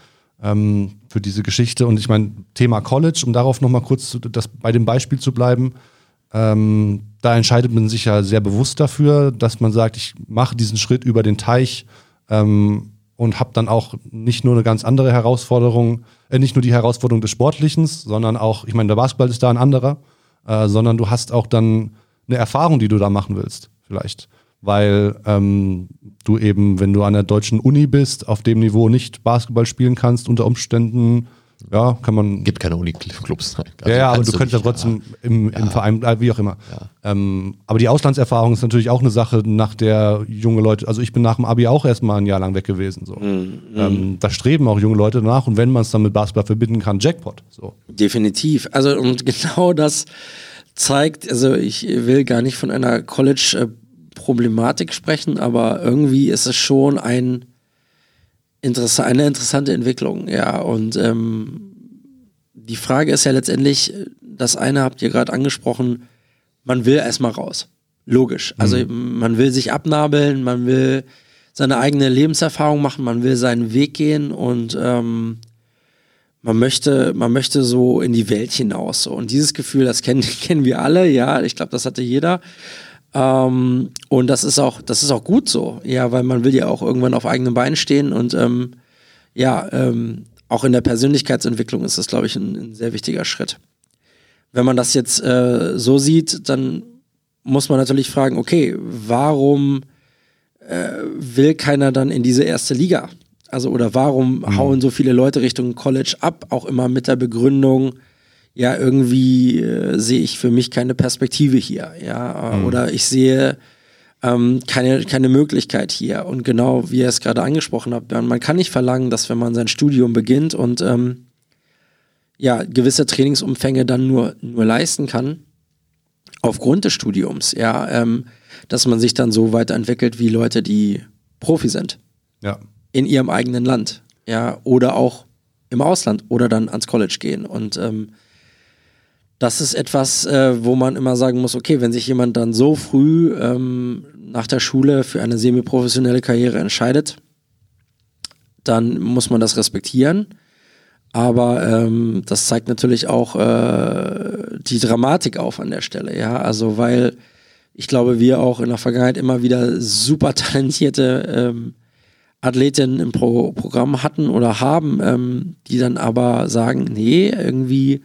ähm, für diese Geschichte. Und ich meine, Thema College, um darauf nochmal kurz zu, das, bei dem Beispiel zu bleiben, ähm, da entscheidet man sich ja sehr bewusst dafür, dass man sagt, ich mache diesen Schritt über den Teich ähm, und habe dann auch nicht nur eine ganz andere Herausforderung, äh, nicht nur die Herausforderung des Sportlichen, sondern auch, ich meine, der Basketball ist da ein anderer, äh, sondern du hast auch dann eine Erfahrung, die du da machen willst, vielleicht. Weil ähm, du eben, wenn du an der deutschen Uni bist, auf dem Niveau nicht Basketball spielen kannst, unter Umständen ja, kann man. Gibt keine Uniclubs. Also ja, ja, aber du könntest ja trotzdem im, im ja. Verein, äh, wie auch immer. Ja. Ähm, aber die Auslandserfahrung ist natürlich auch eine Sache, nach der junge Leute, also ich bin nach dem Abi auch erstmal ein Jahr lang weg gewesen. So. Mhm. Ähm, da streben auch junge Leute danach und wenn man es dann mit Basketball verbinden kann, Jackpot. So. Definitiv. Also und genau das zeigt, also ich will gar nicht von einer College-Problematik sprechen, aber irgendwie ist es schon ein Interess eine interessante Entwicklung, ja. Und ähm, die Frage ist ja letztendlich, das eine habt ihr gerade angesprochen, man will erstmal raus. Logisch. Also mhm. man will sich abnabeln, man will seine eigene Lebenserfahrung machen, man will seinen Weg gehen und ähm, man möchte, man möchte so in die Welt hinaus. Und dieses Gefühl, das kennen, kennen wir alle, ja, ich glaube, das hatte jeder. Ähm, und das ist auch, das ist auch gut so, ja, weil man will ja auch irgendwann auf eigenen Beinen stehen und ähm, ja, ähm, auch in der Persönlichkeitsentwicklung ist das, glaube ich, ein, ein, sehr wichtiger Schritt. Wenn man das jetzt äh, so sieht, dann muss man natürlich fragen, okay, warum äh, will keiner dann in diese erste Liga? Also, oder warum mhm. hauen so viele Leute Richtung College ab, auch immer mit der Begründung, ja, irgendwie äh, sehe ich für mich keine Perspektive hier, ja, mhm. oder ich sehe ähm, keine, keine Möglichkeit hier. Und genau, wie ihr es gerade angesprochen habt, man kann nicht verlangen, dass wenn man sein Studium beginnt und ähm, ja, gewisse Trainingsumfänge dann nur, nur leisten kann, aufgrund des Studiums, ja, ähm, dass man sich dann so weiterentwickelt wie Leute, die Profi sind. Ja. In ihrem eigenen Land, ja, oder auch im Ausland oder dann ans College gehen. Und ähm, das ist etwas, äh, wo man immer sagen muss, okay, wenn sich jemand dann so früh ähm, nach der Schule für eine semi-professionelle Karriere entscheidet, dann muss man das respektieren. Aber ähm, das zeigt natürlich auch äh, die Dramatik auf an der Stelle, ja. Also weil ich glaube, wir auch in der Vergangenheit immer wieder super talentierte ähm, Athletinnen im Pro Programm hatten oder haben, ähm, die dann aber sagen, nee, irgendwie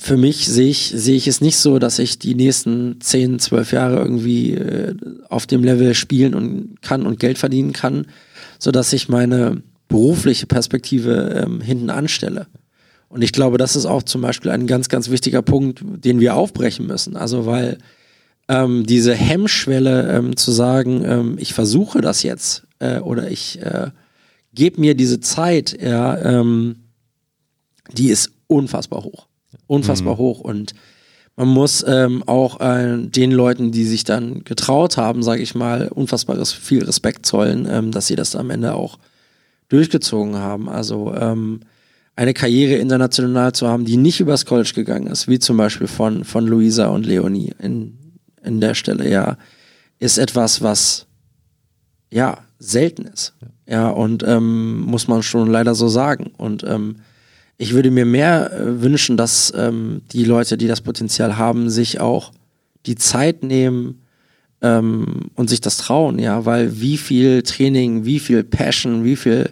für mich sehe ich, sehe ich es nicht so, dass ich die nächsten 10, 12 Jahre irgendwie äh, auf dem Level spielen und kann und Geld verdienen kann, sodass ich meine berufliche Perspektive ähm, hinten anstelle. Und ich glaube, das ist auch zum Beispiel ein ganz, ganz wichtiger Punkt, den wir aufbrechen müssen. Also weil ähm, diese Hemmschwelle ähm, zu sagen, ähm, ich versuche das jetzt äh, oder ich äh, gebe mir diese Zeit, ja, ähm, die ist unfassbar hoch unfassbar mhm. hoch und man muss ähm, auch äh, den Leuten, die sich dann getraut haben, sage ich mal, unfassbares viel Respekt zollen, ähm, dass sie das am Ende auch durchgezogen haben. Also ähm, eine Karriere international zu haben, die nicht übers College gegangen ist, wie zum Beispiel von, von Luisa und Leonie in, in der Stelle, ja, ist etwas, was ja selten ist. Ja, und ähm, muss man schon leider so sagen. Und ähm, ich würde mir mehr äh, wünschen, dass ähm, die Leute, die das Potenzial haben, sich auch die Zeit nehmen ähm, und sich das trauen, ja, weil wie viel Training, wie viel Passion, wie viel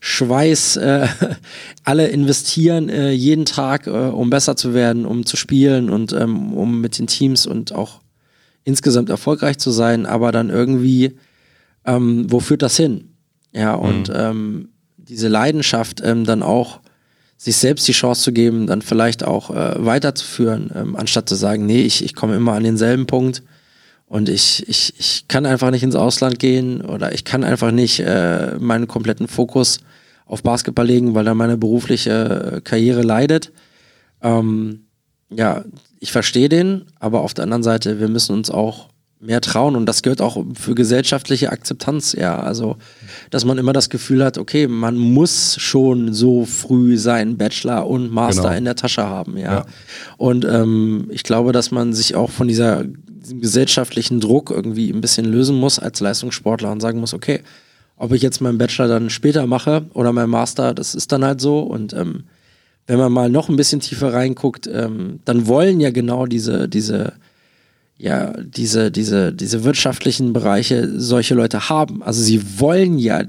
Schweiß äh, alle investieren äh, jeden Tag, äh, um besser zu werden, um zu spielen und ähm, um mit den Teams und auch insgesamt erfolgreich zu sein, aber dann irgendwie, ähm, wo führt das hin? Ja, und mhm. ähm, diese Leidenschaft ähm, dann auch sich selbst die Chance zu geben, dann vielleicht auch äh, weiterzuführen, ähm, anstatt zu sagen, nee, ich, ich komme immer an denselben Punkt und ich, ich, ich kann einfach nicht ins Ausland gehen oder ich kann einfach nicht äh, meinen kompletten Fokus auf Basketball legen, weil dann meine berufliche Karriere leidet. Ähm, ja, ich verstehe den, aber auf der anderen Seite, wir müssen uns auch mehr trauen und das gehört auch für gesellschaftliche Akzeptanz, ja. Also, dass man immer das Gefühl hat, okay, man muss schon so früh seinen Bachelor und Master genau. in der Tasche haben, ja. ja. Und ähm, ich glaube, dass man sich auch von dieser, diesem gesellschaftlichen Druck irgendwie ein bisschen lösen muss als Leistungssportler und sagen muss, okay, ob ich jetzt meinen Bachelor dann später mache oder meinen Master, das ist dann halt so und ähm, wenn man mal noch ein bisschen tiefer reinguckt, ähm, dann wollen ja genau diese, diese ja diese, diese, diese wirtschaftlichen Bereiche solche Leute haben. Also sie wollen ja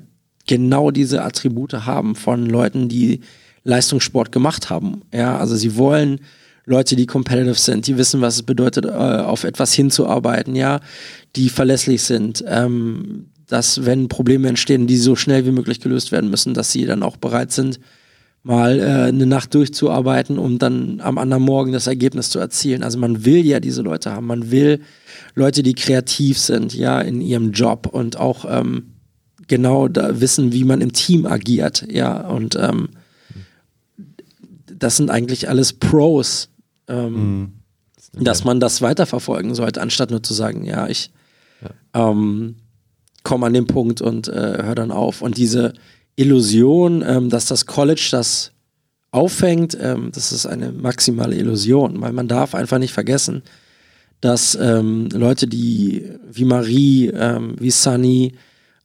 genau diese Attribute haben von Leuten, die Leistungssport gemacht haben. Ja, also sie wollen Leute, die competitive sind, die wissen, was es bedeutet, äh, auf etwas hinzuarbeiten, ja, die verlässlich sind, ähm, dass wenn Probleme entstehen, die so schnell wie möglich gelöst werden müssen, dass sie dann auch bereit sind, mal äh, eine Nacht durchzuarbeiten, um dann am anderen Morgen das Ergebnis zu erzielen. Also man will ja diese Leute haben, man will Leute, die kreativ sind, ja, in ihrem Job und auch ähm, genau da wissen, wie man im Team agiert, ja, und ähm, das sind eigentlich alles Pros, ähm, mhm. das dass man das weiterverfolgen sollte, anstatt nur zu sagen, ja, ich ja. ähm, komme an den Punkt und äh, höre dann auf. Und diese Illusion, ähm, dass das College das auffängt, ähm, das ist eine maximale Illusion, weil man darf einfach nicht vergessen, dass ähm, Leute, die wie Marie, ähm, wie Sunny,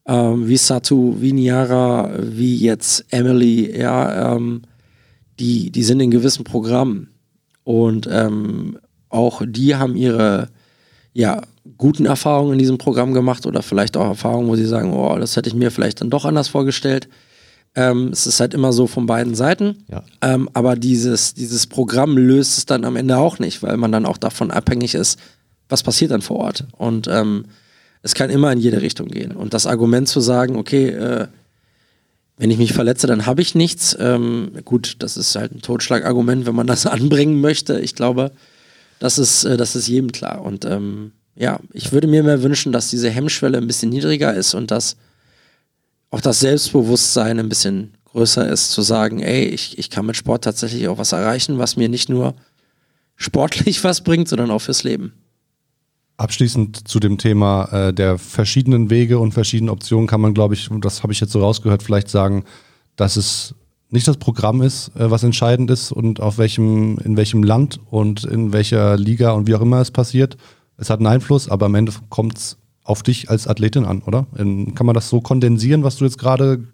ähm, wie Satu, wie Niara, wie jetzt Emily, ja, ähm, die, die sind in gewissen Programmen. Und auch die haben ihre ja, guten Erfahrungen in diesem Programm gemacht oder vielleicht auch Erfahrungen, wo sie sagen, oh, das hätte ich mir vielleicht dann doch anders vorgestellt. Ähm, es ist halt immer so von beiden Seiten. Ja. Ähm, aber dieses, dieses Programm löst es dann am Ende auch nicht, weil man dann auch davon abhängig ist, was passiert dann vor Ort. Und ähm, es kann immer in jede Richtung gehen. Und das Argument zu sagen, okay, äh, wenn ich mich verletze, dann habe ich nichts. Ähm, gut, das ist halt ein Totschlagargument, wenn man das anbringen möchte. Ich glaube, das ist, äh, das ist jedem klar. Und ähm, ja, ich würde mir mehr wünschen, dass diese Hemmschwelle ein bisschen niedriger ist und dass auch das Selbstbewusstsein ein bisschen größer ist, zu sagen, ey, ich, ich kann mit Sport tatsächlich auch was erreichen, was mir nicht nur sportlich was bringt, sondern auch fürs Leben. Abschließend zu dem Thema äh, der verschiedenen Wege und verschiedenen Optionen kann man, glaube ich, das habe ich jetzt so rausgehört, vielleicht sagen, dass es nicht das Programm ist, äh, was entscheidend ist und auf welchem, in welchem Land und in welcher Liga und wie auch immer es passiert, es hat einen Einfluss, aber am Ende kommt es auf dich als Athletin an, oder? In, kann man das so kondensieren, was du jetzt gerade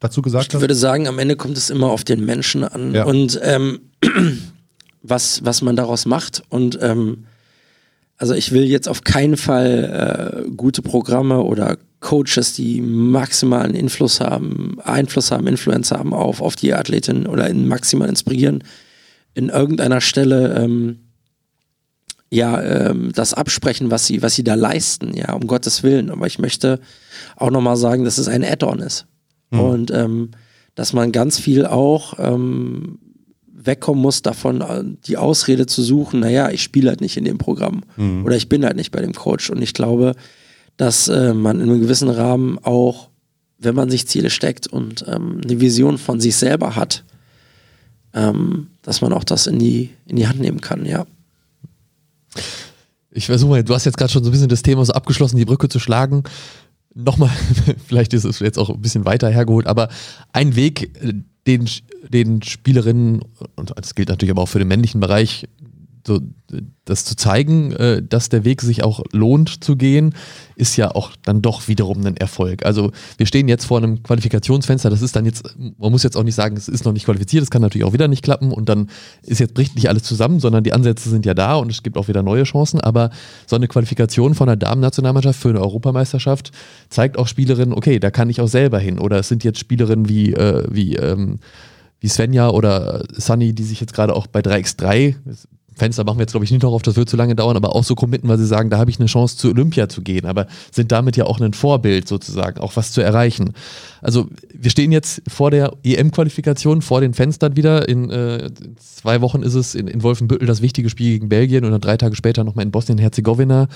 dazu gesagt hast? Ich würde sagen, am Ende kommt es immer auf den Menschen an ja. und ähm, was, was man daraus macht. Und ähm, also ich will jetzt auf keinen Fall äh, gute Programme oder Coaches, die maximalen Einfluss haben, Einfluss haben, Influencer haben auf, auf die Athletin oder in maximal inspirieren, in irgendeiner Stelle ähm, ja ähm, das absprechen, was sie, was sie da leisten, ja, um Gottes Willen. Aber ich möchte auch nochmal sagen, dass es ein Add-on ist. Mhm. Und ähm, dass man ganz viel auch ähm, wegkommen muss davon, äh, die Ausrede zu suchen, naja, ich spiele halt nicht in dem Programm mhm. oder ich bin halt nicht bei dem Coach. Und ich glaube, dass äh, man in einem gewissen Rahmen auch, wenn man sich Ziele steckt und ähm, eine Vision von sich selber hat, ähm, dass man auch das in die, in die Hand nehmen kann, ja. Ich versuche mal, du hast jetzt gerade schon so ein bisschen das Thema so abgeschlossen, die Brücke zu schlagen. Nochmal, vielleicht ist es jetzt auch ein bisschen weiter hergeholt, aber ein Weg, äh, den, den Spielerinnen, und das gilt natürlich aber auch für den männlichen Bereich, so, das zu zeigen, äh, dass der Weg sich auch lohnt zu gehen, ist ja auch dann doch wiederum ein Erfolg. Also wir stehen jetzt vor einem Qualifikationsfenster, das ist dann jetzt, man muss jetzt auch nicht sagen, es ist noch nicht qualifiziert, das kann natürlich auch wieder nicht klappen und dann ist jetzt bricht nicht alles zusammen, sondern die Ansätze sind ja da und es gibt auch wieder neue Chancen, aber so eine Qualifikation von einer Damen-Nationalmannschaft für eine Europameisterschaft zeigt auch Spielerinnen, okay, da kann ich auch selber hin oder es sind jetzt Spielerinnen wie, äh, wie, ähm, wie Svenja oder Sunny, die sich jetzt gerade auch bei 3x3, Fenster machen wir jetzt, glaube ich, nicht noch auf, das wird zu lange dauern, aber auch so committen, weil sie sagen, da habe ich eine Chance, zu Olympia zu gehen, aber sind damit ja auch ein Vorbild sozusagen, auch was zu erreichen. Also wir stehen jetzt vor der EM-Qualifikation, vor den Fenstern wieder. In, äh, zwei Wochen ist es in, in Wolfenbüttel das wichtige Spiel gegen Belgien und dann drei Tage später nochmal in Bosnien-Herzegowina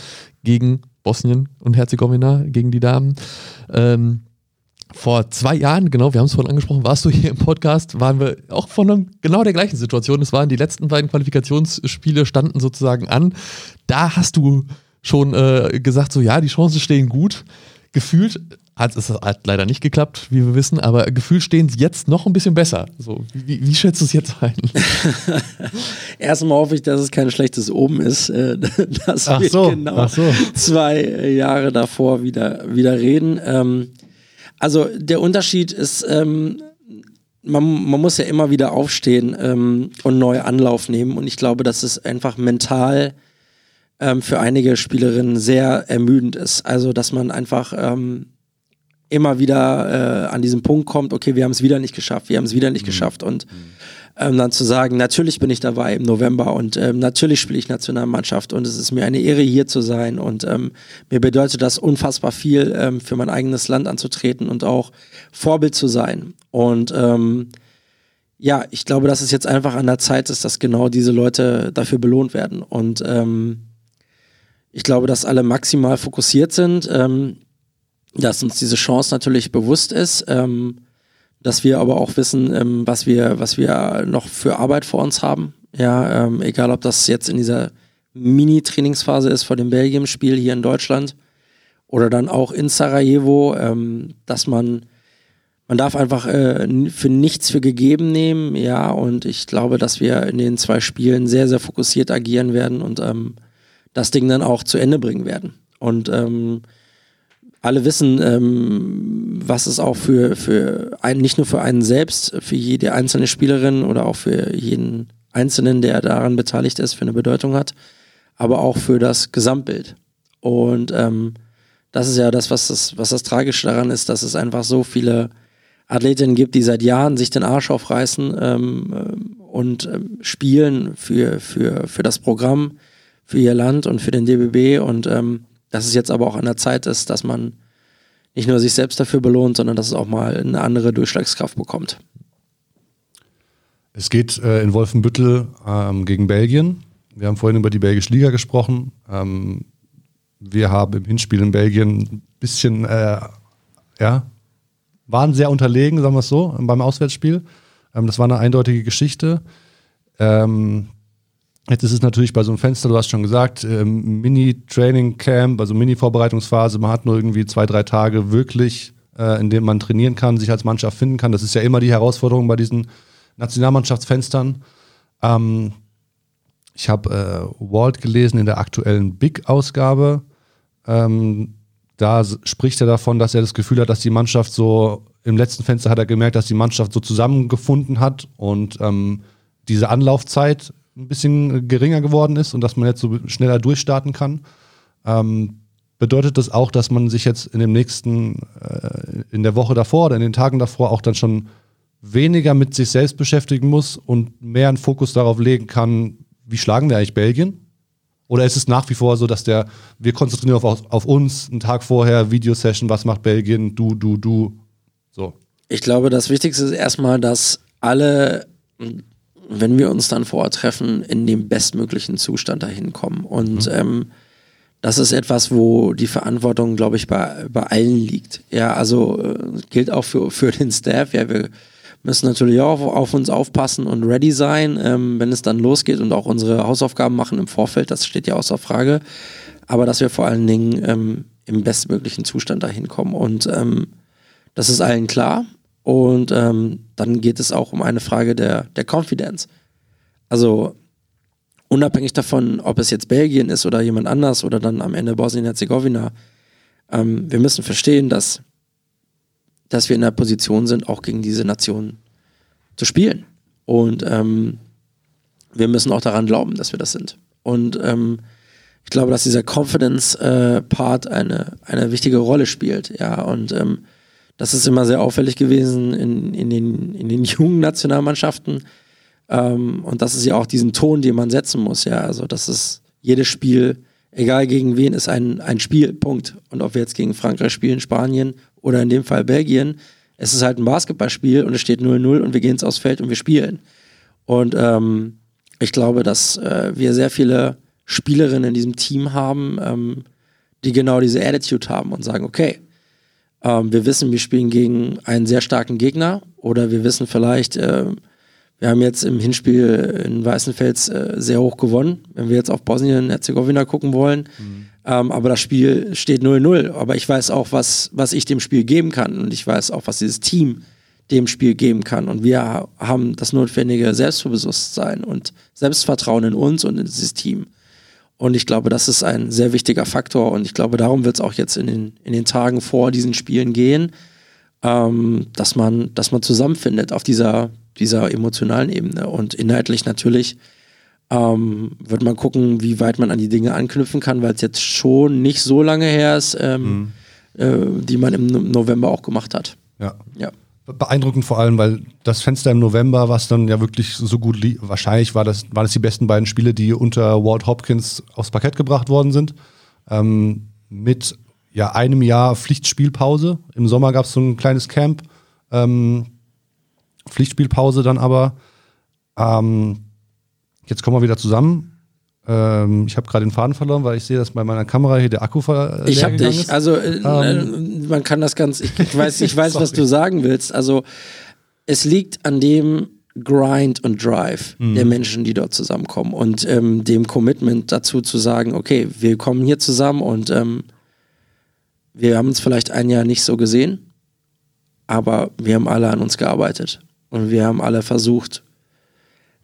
gegen Bosnien und Herzegowina, gegen die Damen. Ähm, vor zwei Jahren, genau, wir haben es vorhin angesprochen, warst du hier im Podcast, waren wir auch von einem, genau der gleichen Situation. Es waren die letzten beiden Qualifikationsspiele, standen sozusagen an. Da hast du schon äh, gesagt, so ja, die Chancen stehen gut. Gefühlt hat es hat leider nicht geklappt, wie wir wissen, aber gefühlt stehen sie jetzt noch ein bisschen besser. So, wie, wie schätzt du es jetzt ein? Erstmal hoffe ich, dass es kein schlechtes Oben ist, äh, dass ach wir so, genau so. zwei Jahre davor wieder, wieder reden. Ähm, also der Unterschied ist, ähm, man, man, muss ja immer wieder aufstehen ähm, und neu Anlauf nehmen. Und ich glaube, dass es einfach mental ähm, für einige Spielerinnen sehr ermüdend ist. Also, dass man einfach ähm, immer wieder äh, an diesen Punkt kommt, okay, wir haben es wieder nicht geschafft, wir haben es wieder nicht mhm. geschafft. Und mhm ähm, dann zu sagen, natürlich bin ich dabei im November und ähm, natürlich spiele ich Nationalmannschaft und es ist mir eine Ehre, hier zu sein und ähm, mir bedeutet das unfassbar viel, ähm, für mein eigenes Land anzutreten und auch Vorbild zu sein. Und ähm, ja, ich glaube, dass es jetzt einfach an der Zeit ist, dass genau diese Leute dafür belohnt werden. Und ähm, ich glaube, dass alle maximal fokussiert sind, dass uns diese Chance natürlich bewusst ist. Ähm, dass wir aber auch wissen, ähm, was wir, was wir noch für Arbeit vor uns haben. Ja, ähm, egal ob das jetzt in dieser Mini-Trainingsphase ist vor dem Belgien-Spiel hier in Deutschland oder dann auch in Sarajevo, ähm, dass man man darf einfach äh, für nichts für gegeben nehmen, ja, und ich glaube, dass wir in den zwei Spielen sehr, sehr fokussiert agieren werden und ähm, das Ding dann auch zu Ende bringen werden. Und ähm, alle wissen, ähm, was es auch für, für einen, nicht nur für einen selbst, für jede einzelne Spielerin oder auch für jeden Einzelnen, der daran beteiligt ist, für eine Bedeutung hat, aber auch für das Gesamtbild. Und ähm, das ist ja das was, das, was das Tragische daran ist, dass es einfach so viele Athletinnen gibt, die seit Jahren sich den Arsch aufreißen ähm, äh, und ähm, spielen für, für, für das Programm, für ihr Land und für den DBB und ähm, dass es jetzt aber auch an der Zeit ist, dass man nicht nur sich selbst dafür belohnt, sondern dass es auch mal eine andere Durchschlagskraft bekommt. Es geht äh, in Wolfenbüttel ähm, gegen Belgien. Wir haben vorhin über die belgische Liga gesprochen. Ähm, wir haben im Hinspiel in Belgien ein bisschen, äh, ja, waren sehr unterlegen, sagen wir es so, beim Auswärtsspiel. Ähm, das war eine eindeutige Geschichte. Ähm, Jetzt ist es natürlich bei so einem Fenster, du hast schon gesagt, ähm, Mini-Training-Camp, also Mini-Vorbereitungsphase. Man hat nur irgendwie zwei, drei Tage wirklich, äh, in denen man trainieren kann, sich als Mannschaft finden kann. Das ist ja immer die Herausforderung bei diesen Nationalmannschaftsfenstern. Ähm, ich habe äh, Walt gelesen in der aktuellen Big-Ausgabe. Ähm, da spricht er davon, dass er das Gefühl hat, dass die Mannschaft so, im letzten Fenster hat er gemerkt, dass die Mannschaft so zusammengefunden hat und ähm, diese Anlaufzeit ein bisschen geringer geworden ist und dass man jetzt so schneller durchstarten kann. Ähm, bedeutet das auch, dass man sich jetzt in dem nächsten, äh, in der Woche davor oder in den Tagen davor auch dann schon weniger mit sich selbst beschäftigen muss und mehr einen Fokus darauf legen kann, wie schlagen wir eigentlich Belgien? Oder ist es nach wie vor so, dass der, wir konzentrieren auf, auf uns, einen Tag vorher, Videosession, was macht Belgien, du, du, du, so? Ich glaube, das Wichtigste ist erstmal, dass alle wenn wir uns dann vor Ort treffen, in dem bestmöglichen Zustand dahin kommen. Und mhm. ähm, das ist etwas, wo die Verantwortung, glaube ich, bei, bei allen liegt. Ja, also äh, gilt auch für, für den Staff. Ja, wir müssen natürlich auch auf, auf uns aufpassen und ready sein, ähm, wenn es dann losgeht und auch unsere Hausaufgaben machen im Vorfeld. Das steht ja außer Frage. Aber dass wir vor allen Dingen ähm, im bestmöglichen Zustand dahin kommen. Und ähm, das ist allen klar. Und ähm, dann geht es auch um eine Frage der, der Confidence. Also unabhängig davon, ob es jetzt Belgien ist oder jemand anders oder dann am Ende Bosnien-Herzegowina, ähm, wir müssen verstehen, dass, dass wir in der Position sind, auch gegen diese Nation zu spielen. Und ähm, wir müssen auch daran glauben, dass wir das sind. Und ähm, ich glaube, dass dieser Confidence-Part äh, eine, eine wichtige Rolle spielt. Ja, und ähm, das ist immer sehr auffällig gewesen in, in, den, in den jungen Nationalmannschaften. Ähm, und das ist ja auch diesen Ton, den man setzen muss, ja. Also das ist jedes Spiel, egal gegen wen, ist ein, ein Spiel, Punkt. Und ob wir jetzt gegen Frankreich spielen, Spanien oder in dem Fall Belgien, es ist halt ein Basketballspiel und es steht 0-0 und wir gehen ins aufs Feld und wir spielen. Und ähm, ich glaube, dass äh, wir sehr viele Spielerinnen in diesem Team haben, ähm, die genau diese Attitude haben und sagen, okay, ähm, wir wissen, wir spielen gegen einen sehr starken Gegner oder wir wissen vielleicht, äh, wir haben jetzt im Hinspiel in Weißenfels äh, sehr hoch gewonnen, wenn wir jetzt auf Bosnien-Herzegowina gucken wollen. Mhm. Ähm, aber das Spiel steht 0-0. Aber ich weiß auch, was, was ich dem Spiel geben kann und ich weiß auch, was dieses Team dem Spiel geben kann. Und wir haben das notwendige Selbstbewusstsein und Selbstvertrauen in uns und in dieses Team. Und ich glaube, das ist ein sehr wichtiger Faktor. Und ich glaube, darum wird es auch jetzt in den, in den Tagen vor diesen Spielen gehen, ähm, dass, man, dass man zusammenfindet auf dieser, dieser emotionalen Ebene. Und inhaltlich natürlich ähm, wird man gucken, wie weit man an die Dinge anknüpfen kann, weil es jetzt schon nicht so lange her ist, ähm, mhm. äh, die man im November auch gemacht hat. Ja. ja beeindruckend vor allem, weil das Fenster im November, was dann ja wirklich so gut lief, wahrscheinlich war das, waren das die besten beiden Spiele, die unter Walt Hopkins aufs Parkett gebracht worden sind. Ähm, mit ja, einem Jahr Pflichtspielpause. Im Sommer gab es so ein kleines Camp. Ähm, Pflichtspielpause dann aber. Ähm, jetzt kommen wir wieder zusammen. Ähm, ich habe gerade den Faden verloren, weil ich sehe, dass bei meiner Kamera hier der Akku ver Ich habe dich. Ist. Also äh, ähm, man kann das ganz. Ich, ich weiß, ich weiß, was du sagen willst. Also es liegt an dem Grind und Drive mhm. der Menschen, die dort zusammenkommen und ähm, dem Commitment dazu zu sagen, okay, wir kommen hier zusammen und ähm, wir haben uns vielleicht ein Jahr nicht so gesehen, aber wir haben alle an uns gearbeitet und wir haben alle versucht,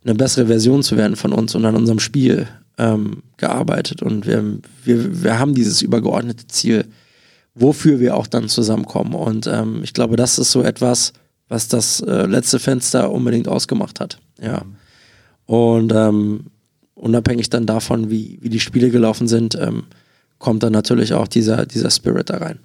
eine bessere Version zu werden von uns und an unserem Spiel ähm, gearbeitet und wir, wir, wir haben dieses übergeordnete Ziel, wofür wir auch dann zusammenkommen. Und ähm, ich glaube, das ist so etwas, was das äh, letzte Fenster unbedingt ausgemacht hat. Ja. Und ähm, unabhängig dann davon, wie, wie die Spiele gelaufen sind, ähm, kommt dann natürlich auch dieser, dieser Spirit da rein.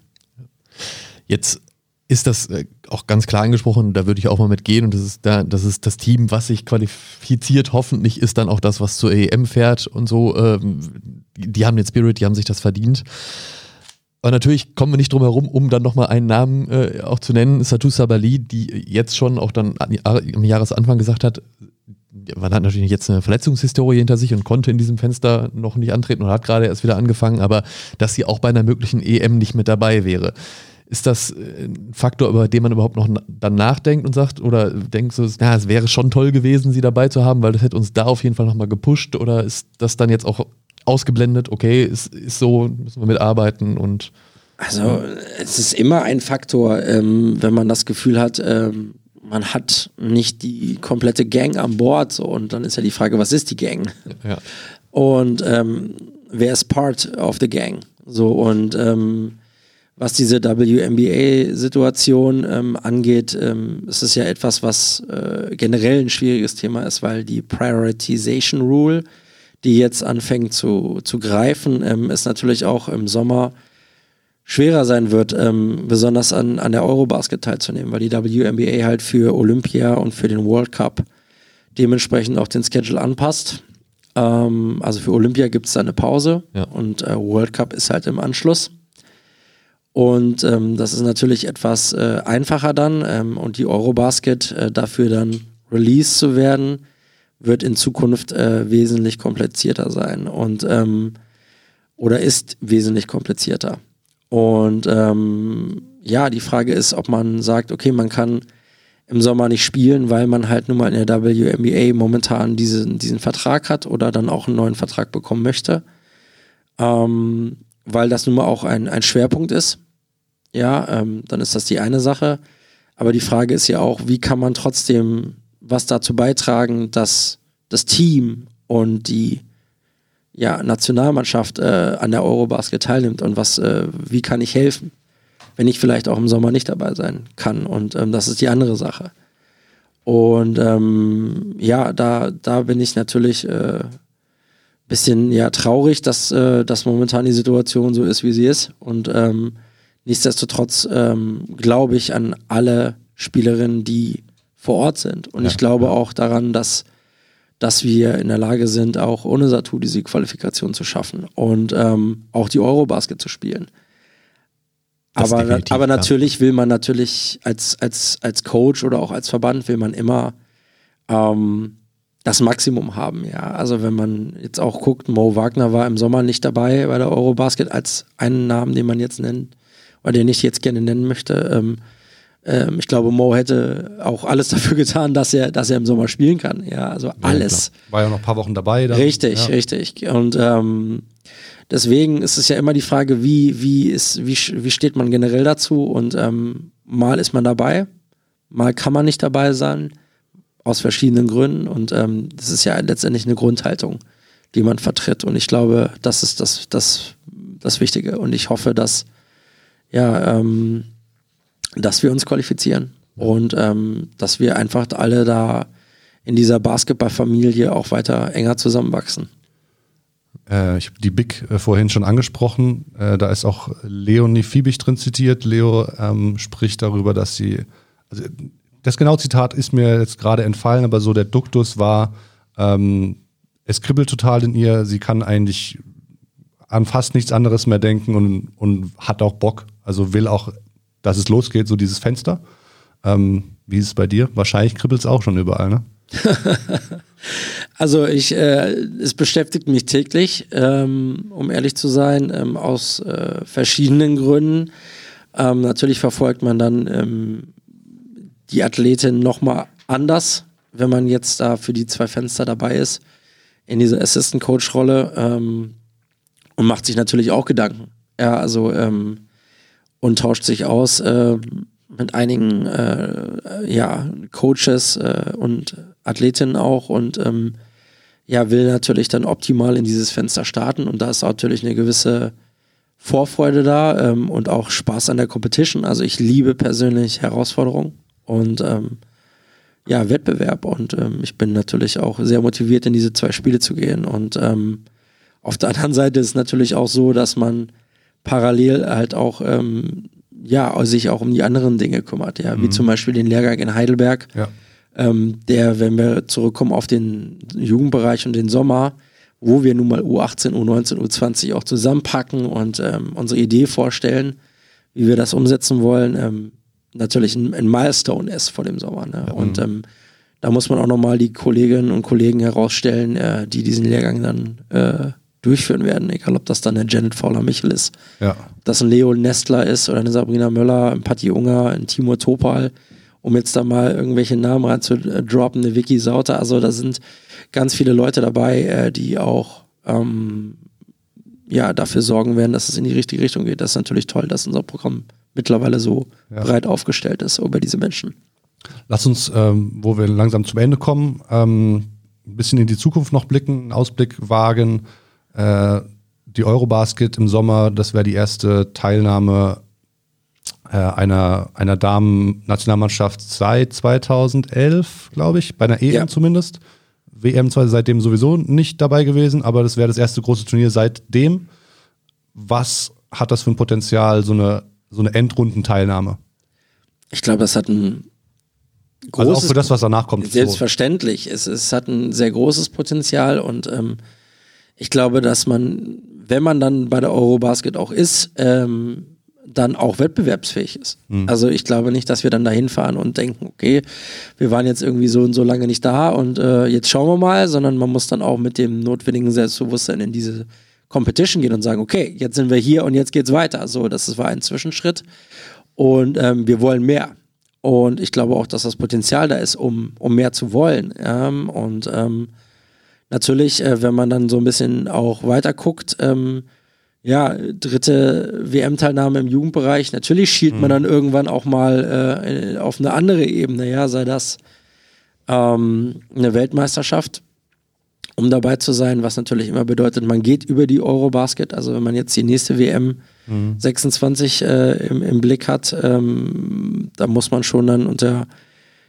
Jetzt ist das äh, auch ganz klar angesprochen, da würde ich auch mal mitgehen und das ist, da, das ist das Team, was sich qualifiziert, hoffentlich ist dann auch das, was zur EM fährt und so. Ähm, die haben den Spirit, die haben sich das verdient. Aber natürlich kommen wir nicht drum herum, um dann nochmal einen Namen äh, auch zu nennen, Satou Sabali, die jetzt schon auch dann am Jahresanfang gesagt hat, man hat natürlich jetzt eine Verletzungshistorie hinter sich und konnte in diesem Fenster noch nicht antreten und hat gerade erst wieder angefangen, aber dass sie auch bei einer möglichen EM nicht mit dabei wäre. Ist das äh, ein Faktor, über den man überhaupt noch dann nachdenkt und sagt, oder denkst du, na, es wäre schon toll gewesen, sie dabei zu haben, weil das hätte uns da auf jeden Fall nochmal gepusht, oder ist das dann jetzt auch ausgeblendet, okay, ist, ist so, müssen wir mitarbeiten und. Also, es ist immer ein Faktor, ähm, wenn man das Gefühl hat, ähm, man hat nicht die komplette Gang an Bord, so, und dann ist ja die Frage, was ist die Gang? Ja. Und ähm, wer ist part of the Gang? So, und ähm, was diese WNBA-Situation ähm, angeht, ähm, ist es ja etwas, was äh, generell ein schwieriges Thema ist, weil die Prioritization Rule, die jetzt anfängt zu, zu greifen, ähm, ist natürlich auch im Sommer schwerer sein wird, ähm, besonders an, an der Eurobasket teilzunehmen, weil die WNBA halt für Olympia und für den World Cup dementsprechend auch den Schedule anpasst. Ähm, also für Olympia gibt es da eine Pause ja. und äh, World Cup ist halt im Anschluss. Und ähm, das ist natürlich etwas äh, einfacher dann. Ähm, und die Eurobasket äh, dafür dann released zu werden, wird in Zukunft äh, wesentlich komplizierter sein. Und ähm, oder ist wesentlich komplizierter. Und ähm, ja, die Frage ist, ob man sagt, okay, man kann im Sommer nicht spielen, weil man halt nun mal in der WNBA momentan diesen, diesen Vertrag hat oder dann auch einen neuen Vertrag bekommen möchte. Ähm, weil das nun mal auch ein, ein Schwerpunkt ist ja, ähm, dann ist das die eine Sache. Aber die Frage ist ja auch, wie kann man trotzdem was dazu beitragen, dass das Team und die ja, Nationalmannschaft äh, an der Eurobasket teilnimmt und was, äh, wie kann ich helfen, wenn ich vielleicht auch im Sommer nicht dabei sein kann. Und ähm, das ist die andere Sache. Und ähm, ja, da, da bin ich natürlich äh, bisschen ja traurig, dass, äh, dass momentan die Situation so ist, wie sie ist. Und ähm, Nichtsdestotrotz ähm, glaube ich an alle Spielerinnen, die vor Ort sind. Und ja, ich glaube ja. auch daran, dass dass wir in der Lage sind, auch ohne Satu diese Qualifikation zu schaffen und ähm, auch die Eurobasket zu spielen. aber, aber natürlich will man natürlich als, als, als Coach oder auch als Verband will man immer ähm, das Maximum haben, ja. Also wenn man jetzt auch guckt, Mo Wagner war im Sommer nicht dabei bei der Eurobasket als einen Namen, den man jetzt nennt, oder den ich jetzt gerne nennen möchte. Ähm, ähm, ich glaube, Mo hätte auch alles dafür getan, dass er, dass er im Sommer spielen kann. Ja, also alles. Ja, War ja noch ein paar Wochen dabei. Dann. Richtig, ja. richtig. Und ähm, deswegen ist es ja immer die Frage, wie, wie, ist, wie, wie steht man generell dazu? Und ähm, mal ist man dabei, mal kann man nicht dabei sein, aus verschiedenen Gründen. Und ähm, das ist ja letztendlich eine Grundhaltung, die man vertritt. Und ich glaube, das ist das, das, das Wichtige. Und ich hoffe, dass ja, ähm, dass wir uns qualifizieren und ähm, dass wir einfach alle da in dieser Basketballfamilie auch weiter enger zusammenwachsen. Äh, ich habe die Big äh, vorhin schon angesprochen. Äh, da ist auch Leonie Fiebig drin zitiert. Leo ähm, spricht darüber, dass sie, also das genaue Zitat ist mir jetzt gerade entfallen, aber so der Duktus war, ähm, es kribbelt total in ihr, sie kann eigentlich an fast nichts anderes mehr denken und, und hat auch Bock, also will auch dass es losgeht, so dieses Fenster. Ähm, wie ist es bei dir? Wahrscheinlich kribbelt es auch schon überall, ne? also ich, äh, es beschäftigt mich täglich, ähm, um ehrlich zu sein, ähm, aus äh, verschiedenen Gründen. Ähm, natürlich verfolgt man dann ähm, die Athletin nochmal anders, wenn man jetzt da für die zwei Fenster dabei ist, in dieser Assistant Coach Rolle ähm, und macht sich natürlich auch Gedanken. Ja, also ähm, und tauscht sich aus äh, mit einigen äh, ja, Coaches äh, und Athletinnen auch und ähm, ja, will natürlich dann optimal in dieses Fenster starten und da ist natürlich eine gewisse Vorfreude da ähm, und auch Spaß an der Competition. Also ich liebe persönlich Herausforderungen und ähm, ja, Wettbewerb und ähm, ich bin natürlich auch sehr motiviert, in diese zwei Spiele zu gehen. Und ähm, auf der anderen Seite ist natürlich auch so, dass man parallel halt auch ähm, ja, sich auch um die anderen Dinge kümmert, ja, mhm. wie zum Beispiel den Lehrgang in Heidelberg, ja. ähm, der, wenn wir zurückkommen auf den Jugendbereich und den Sommer, wo wir nun mal U18, U19, U20 auch zusammenpacken und ähm, unsere Idee vorstellen, wie wir das umsetzen wollen, ähm, natürlich ein, ein, Milestone ist vor dem Sommer. Ne? Ja, und mhm. ähm, da muss man auch nochmal die Kolleginnen und Kollegen herausstellen, äh, die diesen Lehrgang dann äh, durchführen werden, egal ob das dann eine Janet Fowler-Michel ist, ja. ob das ein Leo Nestler ist oder eine Sabrina Möller, ein Patti Unger, ein Timur Topal, um jetzt da mal irgendwelche Namen reinzudroppen, eine Vicky Sauter, also da sind ganz viele Leute dabei, äh, die auch ähm, ja, dafür sorgen werden, dass es in die richtige Richtung geht. Das ist natürlich toll, dass unser Programm mittlerweile so ja. breit aufgestellt ist über diese Menschen. Lass uns, ähm, wo wir langsam zum Ende kommen, ähm, ein bisschen in die Zukunft noch blicken, einen Ausblick wagen. Äh, die Eurobasket im Sommer, das wäre die erste Teilnahme äh, einer, einer Damen-Nationalmannschaft seit 2011, glaube ich, bei einer EM ja. zumindest. WM zwar seitdem sowieso nicht dabei gewesen, aber das wäre das erste große Turnier seitdem. Was hat das für ein Potenzial, so eine, so eine Endrundenteilnahme? Ich glaube, das hat ein großes. Also auch für das, was danach kommt. Selbstverständlich. Es, es hat ein sehr großes Potenzial und ähm, ich glaube, dass man, wenn man dann bei der Eurobasket auch ist, ähm, dann auch wettbewerbsfähig ist. Mhm. Also ich glaube nicht, dass wir dann dahin fahren und denken, okay, wir waren jetzt irgendwie so und so lange nicht da und äh, jetzt schauen wir mal, sondern man muss dann auch mit dem notwendigen Selbstbewusstsein in diese Competition gehen und sagen, okay, jetzt sind wir hier und jetzt geht's weiter. So, das war ein Zwischenschritt und ähm, wir wollen mehr. Und ich glaube auch, dass das Potenzial da ist, um, um mehr zu wollen. Ähm, und ähm, natürlich, äh, wenn man dann so ein bisschen auch weiter guckt, ähm, ja, dritte WM-Teilnahme im Jugendbereich, natürlich schielt mhm. man dann irgendwann auch mal äh, auf eine andere Ebene, ja, sei das ähm, eine Weltmeisterschaft, um dabei zu sein, was natürlich immer bedeutet, man geht über die Eurobasket, also wenn man jetzt die nächste WM mhm. 26 äh, im, im, Blick hat, ähm, da muss man schon dann unter,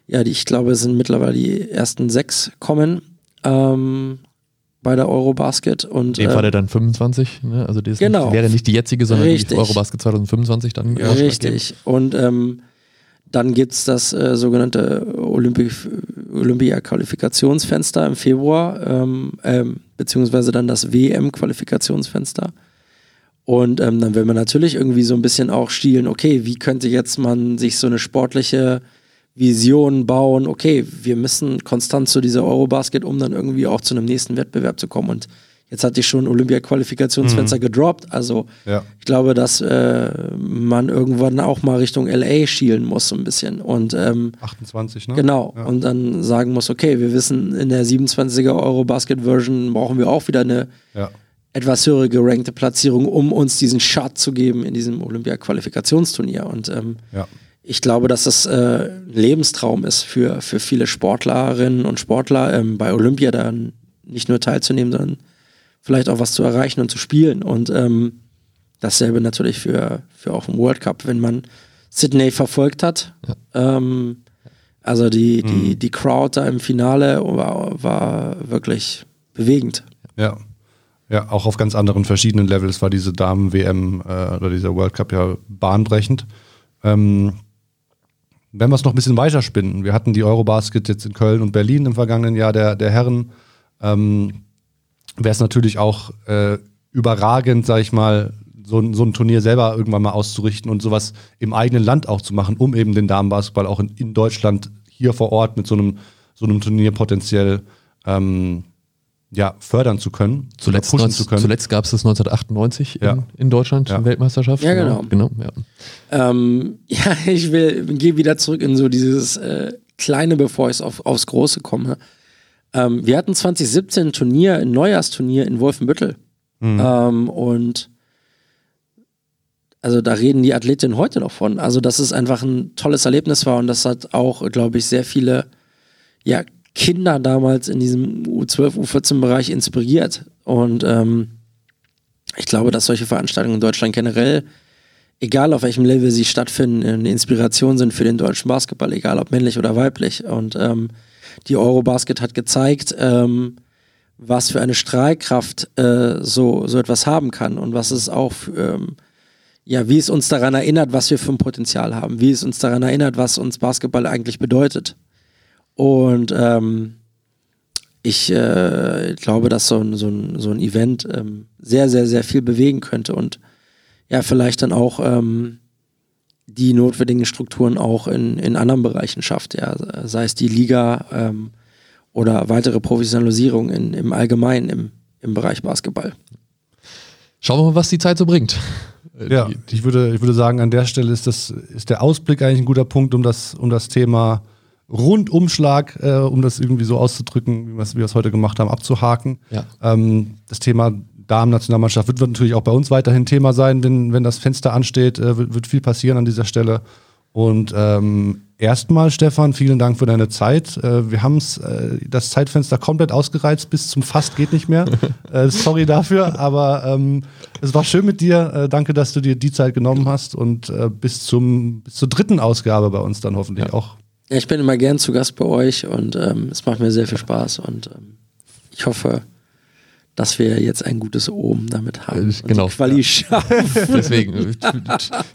ja, die, ich glaube, es sind mittlerweile die ersten sechs kommen ähm, bei der Eurobasket. Und, In dem äh, Fall dann 25, ne? also das genau. wäre nicht die jetzige, sondern Richtig. die Eurobasket 2025 dann. Ja, richtig. Und ähm, dann gibt es das äh, sogenannte Olympic, Olympia-Qualifikationsfenster im Februar, ähm, ähm, beziehungsweise dann das WM-Qualifikationsfenster. Und ähm, dann will man natürlich irgendwie so ein bisschen auch stielen, okay, wie könnte jetzt man sich so eine sportliche Vision bauen, okay, wir müssen konstant zu dieser Eurobasket, um dann irgendwie auch zu einem nächsten Wettbewerb zu kommen. Und jetzt hatte ich schon Olympia-Qualifikationsfenster mhm. gedroppt. Also ja. ich glaube, dass äh, man irgendwann auch mal Richtung LA schielen muss, so ein bisschen. Und, ähm, 28, ne? Genau. Ja. Und dann sagen muss, okay, wir wissen, in der 27er Eurobasket-Version brauchen wir auch wieder eine ja etwas höhere gerankte Platzierung, um uns diesen Shot zu geben in diesem Olympia-Qualifikationsturnier. Und ähm, ja. Ich glaube, dass das äh, ein Lebenstraum ist für, für viele Sportlerinnen und Sportler, ähm, bei Olympia dann nicht nur teilzunehmen, sondern vielleicht auch was zu erreichen und zu spielen. Und ähm, dasselbe natürlich für, für auch im World Cup, wenn man Sydney verfolgt hat. Ja. Ähm, also die, die, mhm. die Crowd da im Finale war, war wirklich bewegend. Ja. Ja, auch auf ganz anderen verschiedenen Levels war diese Damen-WM äh, oder dieser World Cup ja bahnbrechend. Ähm, wenn wir es noch ein bisschen weiterspinnen, wir hatten die Eurobasket jetzt in Köln und Berlin im vergangenen Jahr der, der Herren, ähm, wäre es natürlich auch äh, überragend, sag ich mal, so, so ein Turnier selber irgendwann mal auszurichten und sowas im eigenen Land auch zu machen, um eben den Damenbasketball auch in, in Deutschland hier vor Ort mit so einem, so einem Turnier potenziell ähm, ja, fördern zu können, zuletzt, pushen 19, zu können. Zuletzt gab es das 1998 ja. in, in, Deutschland, ja. Weltmeisterschaft. Ja, genau. genau, ja. Ähm, ja, ich will, gehe wieder zurück in so dieses äh, Kleine, bevor ich auf, aufs Große komme. Ähm, wir hatten 2017 ein Turnier, ein Neujahrsturnier in Wolfenbüttel. Mhm. Ähm, und also da reden die Athletinnen heute noch von. Also, dass es einfach ein tolles Erlebnis war und das hat auch, glaube ich, sehr viele ja, Kinder damals in diesem U12, U14-Bereich inspiriert. Und ähm, ich glaube, dass solche Veranstaltungen in Deutschland generell, egal auf welchem Level sie stattfinden, eine Inspiration sind für den deutschen Basketball, egal ob männlich oder weiblich. Und ähm, die Eurobasket hat gezeigt, ähm, was für eine Strahlkraft äh, so, so etwas haben kann und was es auch, ähm, ja, wie es uns daran erinnert, was wir für ein Potenzial haben, wie es uns daran erinnert, was uns Basketball eigentlich bedeutet. Und ähm, ich äh, glaube, dass so ein, so ein, so ein Event ähm, sehr, sehr, sehr viel bewegen könnte und ja, vielleicht dann auch ähm, die notwendigen Strukturen auch in, in anderen Bereichen schafft, ja, sei es die Liga ähm, oder weitere Professionalisierung in, im Allgemeinen im, im Bereich Basketball. Schauen wir mal, was die Zeit so bringt. Ja, ich würde, ich würde sagen, an der Stelle ist, das, ist der Ausblick eigentlich ein guter Punkt, um das, um das Thema Rundumschlag, äh, um das irgendwie so auszudrücken, wie wir es heute gemacht haben, abzuhaken. Ja. Ähm, das Thema Damen-Nationalmannschaft wird, wird, natürlich auch bei uns weiterhin Thema sein, wenn, wenn das Fenster ansteht, äh, wird, wird, viel passieren an dieser Stelle. Und ähm, erstmal, Stefan, vielen Dank für deine Zeit. Äh, wir haben äh, das Zeitfenster komplett ausgereizt, bis zum Fast geht nicht mehr. äh, sorry dafür, aber ähm, es war schön mit dir. Äh, danke, dass du dir die Zeit genommen hast und bis, zum, bis zur dritten Ausgabe bei uns dann hoffentlich ja. auch ja, ich bin immer gern zu Gast bei euch und ähm, es macht mir sehr viel Spaß und ähm, ich hoffe, dass wir jetzt ein gutes Oben damit haben. Äh, genau. Quali schaffen. Deswegen, äh,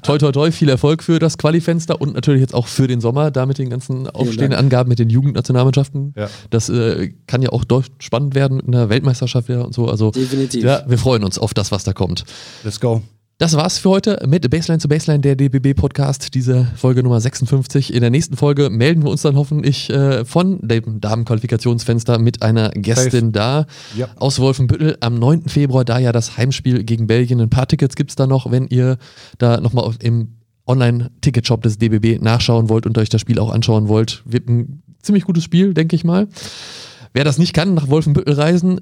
toi, toi, toi, viel Erfolg für das Qualifenster und natürlich jetzt auch für den Sommer, da mit den ganzen aufstehenden Angaben mit den Jugendnationalmannschaften. Ja. Das äh, kann ja auch spannend werden mit einer Weltmeisterschaft wieder und so. Also, Definitiv. Ja, wir freuen uns auf das, was da kommt. Let's go. Das war's für heute mit Baseline zu Baseline, der DBB-Podcast, diese Folge Nummer 56. In der nächsten Folge melden wir uns dann hoffentlich äh, von dem Damenqualifikationsfenster mit einer Gästin Safe. da ja. aus Wolfenbüttel am 9. Februar, da ja das Heimspiel gegen Belgien. Ein paar Tickets gibt's da noch, wenn ihr da nochmal im Online-Ticketshop des DBB nachschauen wollt und euch das Spiel auch anschauen wollt. Wird ein ziemlich gutes Spiel, denke ich mal. Wer das nicht kann, nach Wolfenbüttel reisen,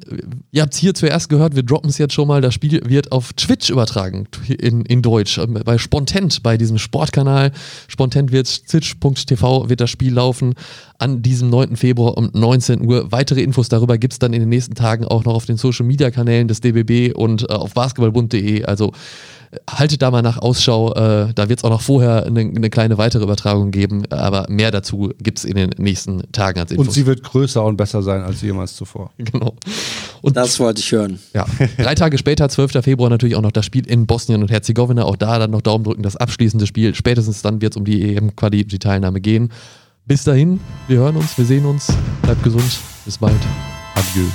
ihr habt es hier zuerst gehört, wir droppen es jetzt schon mal, das Spiel wird auf Twitch übertragen, in, in Deutsch, ähm, bei Spontent, bei diesem Sportkanal. Spontent wird twitch.tv wird das Spiel laufen an diesem 9. Februar um 19 Uhr. Weitere Infos darüber gibt es dann in den nächsten Tagen auch noch auf den Social Media Kanälen des DBB und äh, auf basketballbund.de. Also haltet da mal nach Ausschau. Äh, da wird es auch noch vorher eine, eine, kleine weitere Übertragung geben, aber mehr dazu gibt es in den nächsten Tagen als Infos. Und sie wird größer und besser sein als jemals zuvor. Genau. Und das wollte ich hören. Ja. Drei Tage später, 12. Februar, natürlich auch noch das Spiel in Bosnien und Herzegowina. Auch da dann noch Daumen drücken, das abschließende Spiel. Spätestens dann wird es um die EM-Quali, die Teilnahme gehen. Bis dahin, wir hören uns, wir sehen uns. Bleibt gesund. Bis bald. Adieu.